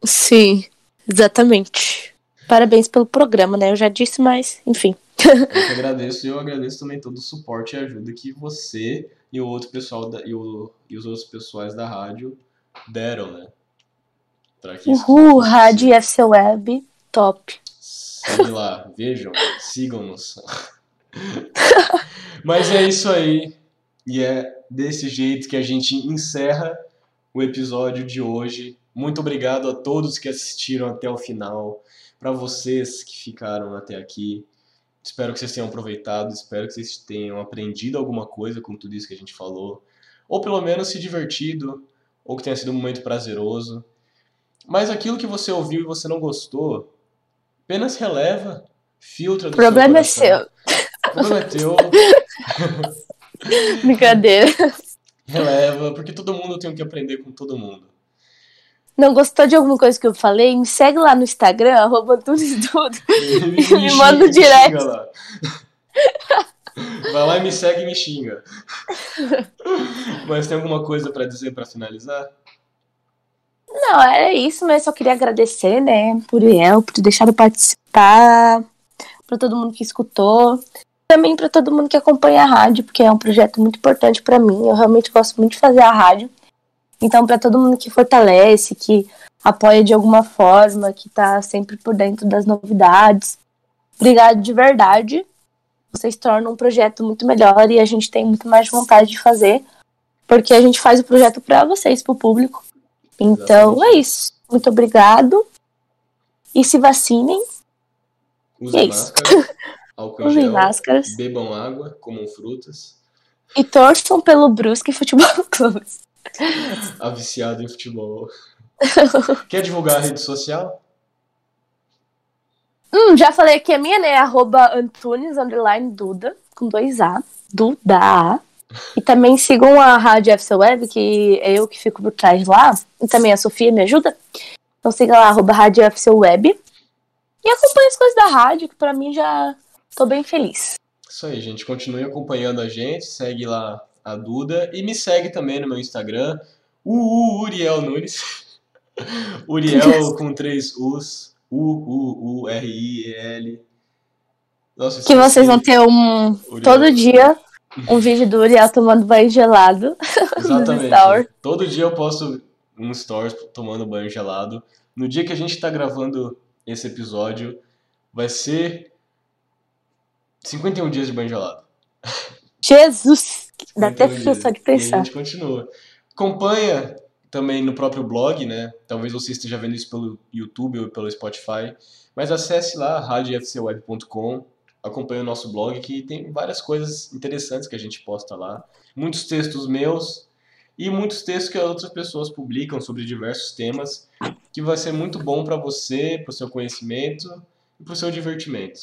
Sim, exatamente. Parabéns pelo programa, né? Eu já disse, mas, enfim. Eu que agradeço e eu agradeço também todo o suporte e ajuda que você e o outro pessoal da, e, o- e os outros pessoais da rádio deram, né? Pra que isso Uhul, Rádio FC Web, top. Segue lá, vejam, sigam-nos. Mas é isso aí. E é desse jeito que a gente encerra o episódio de hoje. Muito obrigado a todos que assistiram até o final. Para vocês que ficaram até aqui. Espero que vocês tenham aproveitado. Espero que vocês tenham aprendido alguma coisa com tudo isso que a gente falou. Ou pelo menos se divertido. Ou que tenha sido um momento prazeroso. Mas aquilo que você ouviu e você não gostou, apenas releva, filtra do problema é seu coração. seu. O problema é teu, Brincadeira. releva, porque todo mundo tem o que aprender com todo mundo. Não gostou de alguma coisa que eu falei? Me segue lá no Instagram, arroba Tunes Tudo. Me manda um direct. Vai lá e me segue e me xinga. Mas tem alguma coisa pra dizer pra finalizar? Não, era isso, mas só queria agradecer, né, por eu, por ter deixado eu participar, pra todo mundo que escutou, também pra todo mundo que acompanha a rádio, porque é um projeto muito importante pra mim. Eu realmente gosto muito de fazer a rádio. Então, pra todo mundo que fortalece, que apoia de alguma forma, que tá sempre por dentro das novidades, obrigado de verdade. Vocês tornam um projeto muito melhor e a gente tem muito mais vontade de fazer, porque a gente faz o projeto pra vocês, pro público. Então Exatamente. é isso. Muito obrigado. E se vacinem, Usem É isso. máscara, álcool usem gel, máscaras bebam água, comam frutas. e torçam pelo Brusque Futebol Clube. A viciado em futebol. Quer divulgar a rede social? Hum, já falei que a minha, né? Arroba Antunes underline Duda, com dois A. Duda. E também sigam a Rádio FC Web, que é eu que fico por trás lá. E também a Sofia me ajuda. Então siga lá, arroba Rádio FC Web. E acompanhe as coisas da rádio, que pra mim já tô bem feliz. Isso aí, gente. Continue acompanhando a gente. Segue lá a Duda. E me segue também no meu Instagram. O Uriel Nunes. Uriel com três U's. U-U-U-R-I-E-L. Nossa, Que vocês vão ter um. Uriel. Todo dia um vídeo do Uriel tomando banho gelado. Exatamente. Todo dia eu posto um stories tomando banho gelado. No dia que a gente tá gravando esse episódio, vai ser 51 dias de banho gelado. Jesus! Dá até 51 frio só de E a pensar. gente continua. Acompanha também no próprio blog, né? Talvez você esteja vendo isso pelo YouTube ou pelo Spotify. Mas acesse lá, radiofcweb.com. Acompanhe o nosso blog, que tem várias coisas interessantes que a gente posta lá. Muitos textos meus e muitos textos que outras pessoas publicam sobre diversos temas, que vai ser muito bom para você, para o seu conhecimento e para o seu divertimento.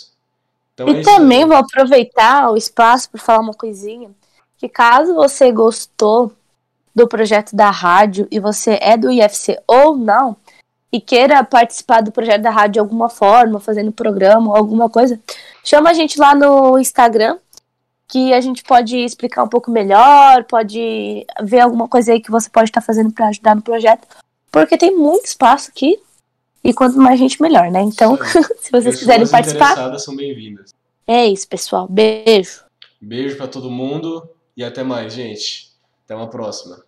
Então é E aí. também vou aproveitar o espaço para falar uma coisinha. Que caso você gostou do projeto da rádio e você é do IFC ou não, e queira participar do projeto da rádio de alguma forma, fazendo programa ou alguma coisa, chama a gente lá no Instagram, que a gente pode explicar um pouco melhor, pode ver alguma coisa aí que você pode estar fazendo para ajudar no projeto, porque tem muito espaço aqui. E quanto mais gente, melhor, né? Então, se vocês Pessoas quiserem participar, são bem-vindas. é isso, pessoal. Beijo. Beijo pra todo mundo e até mais, gente. Até uma próxima.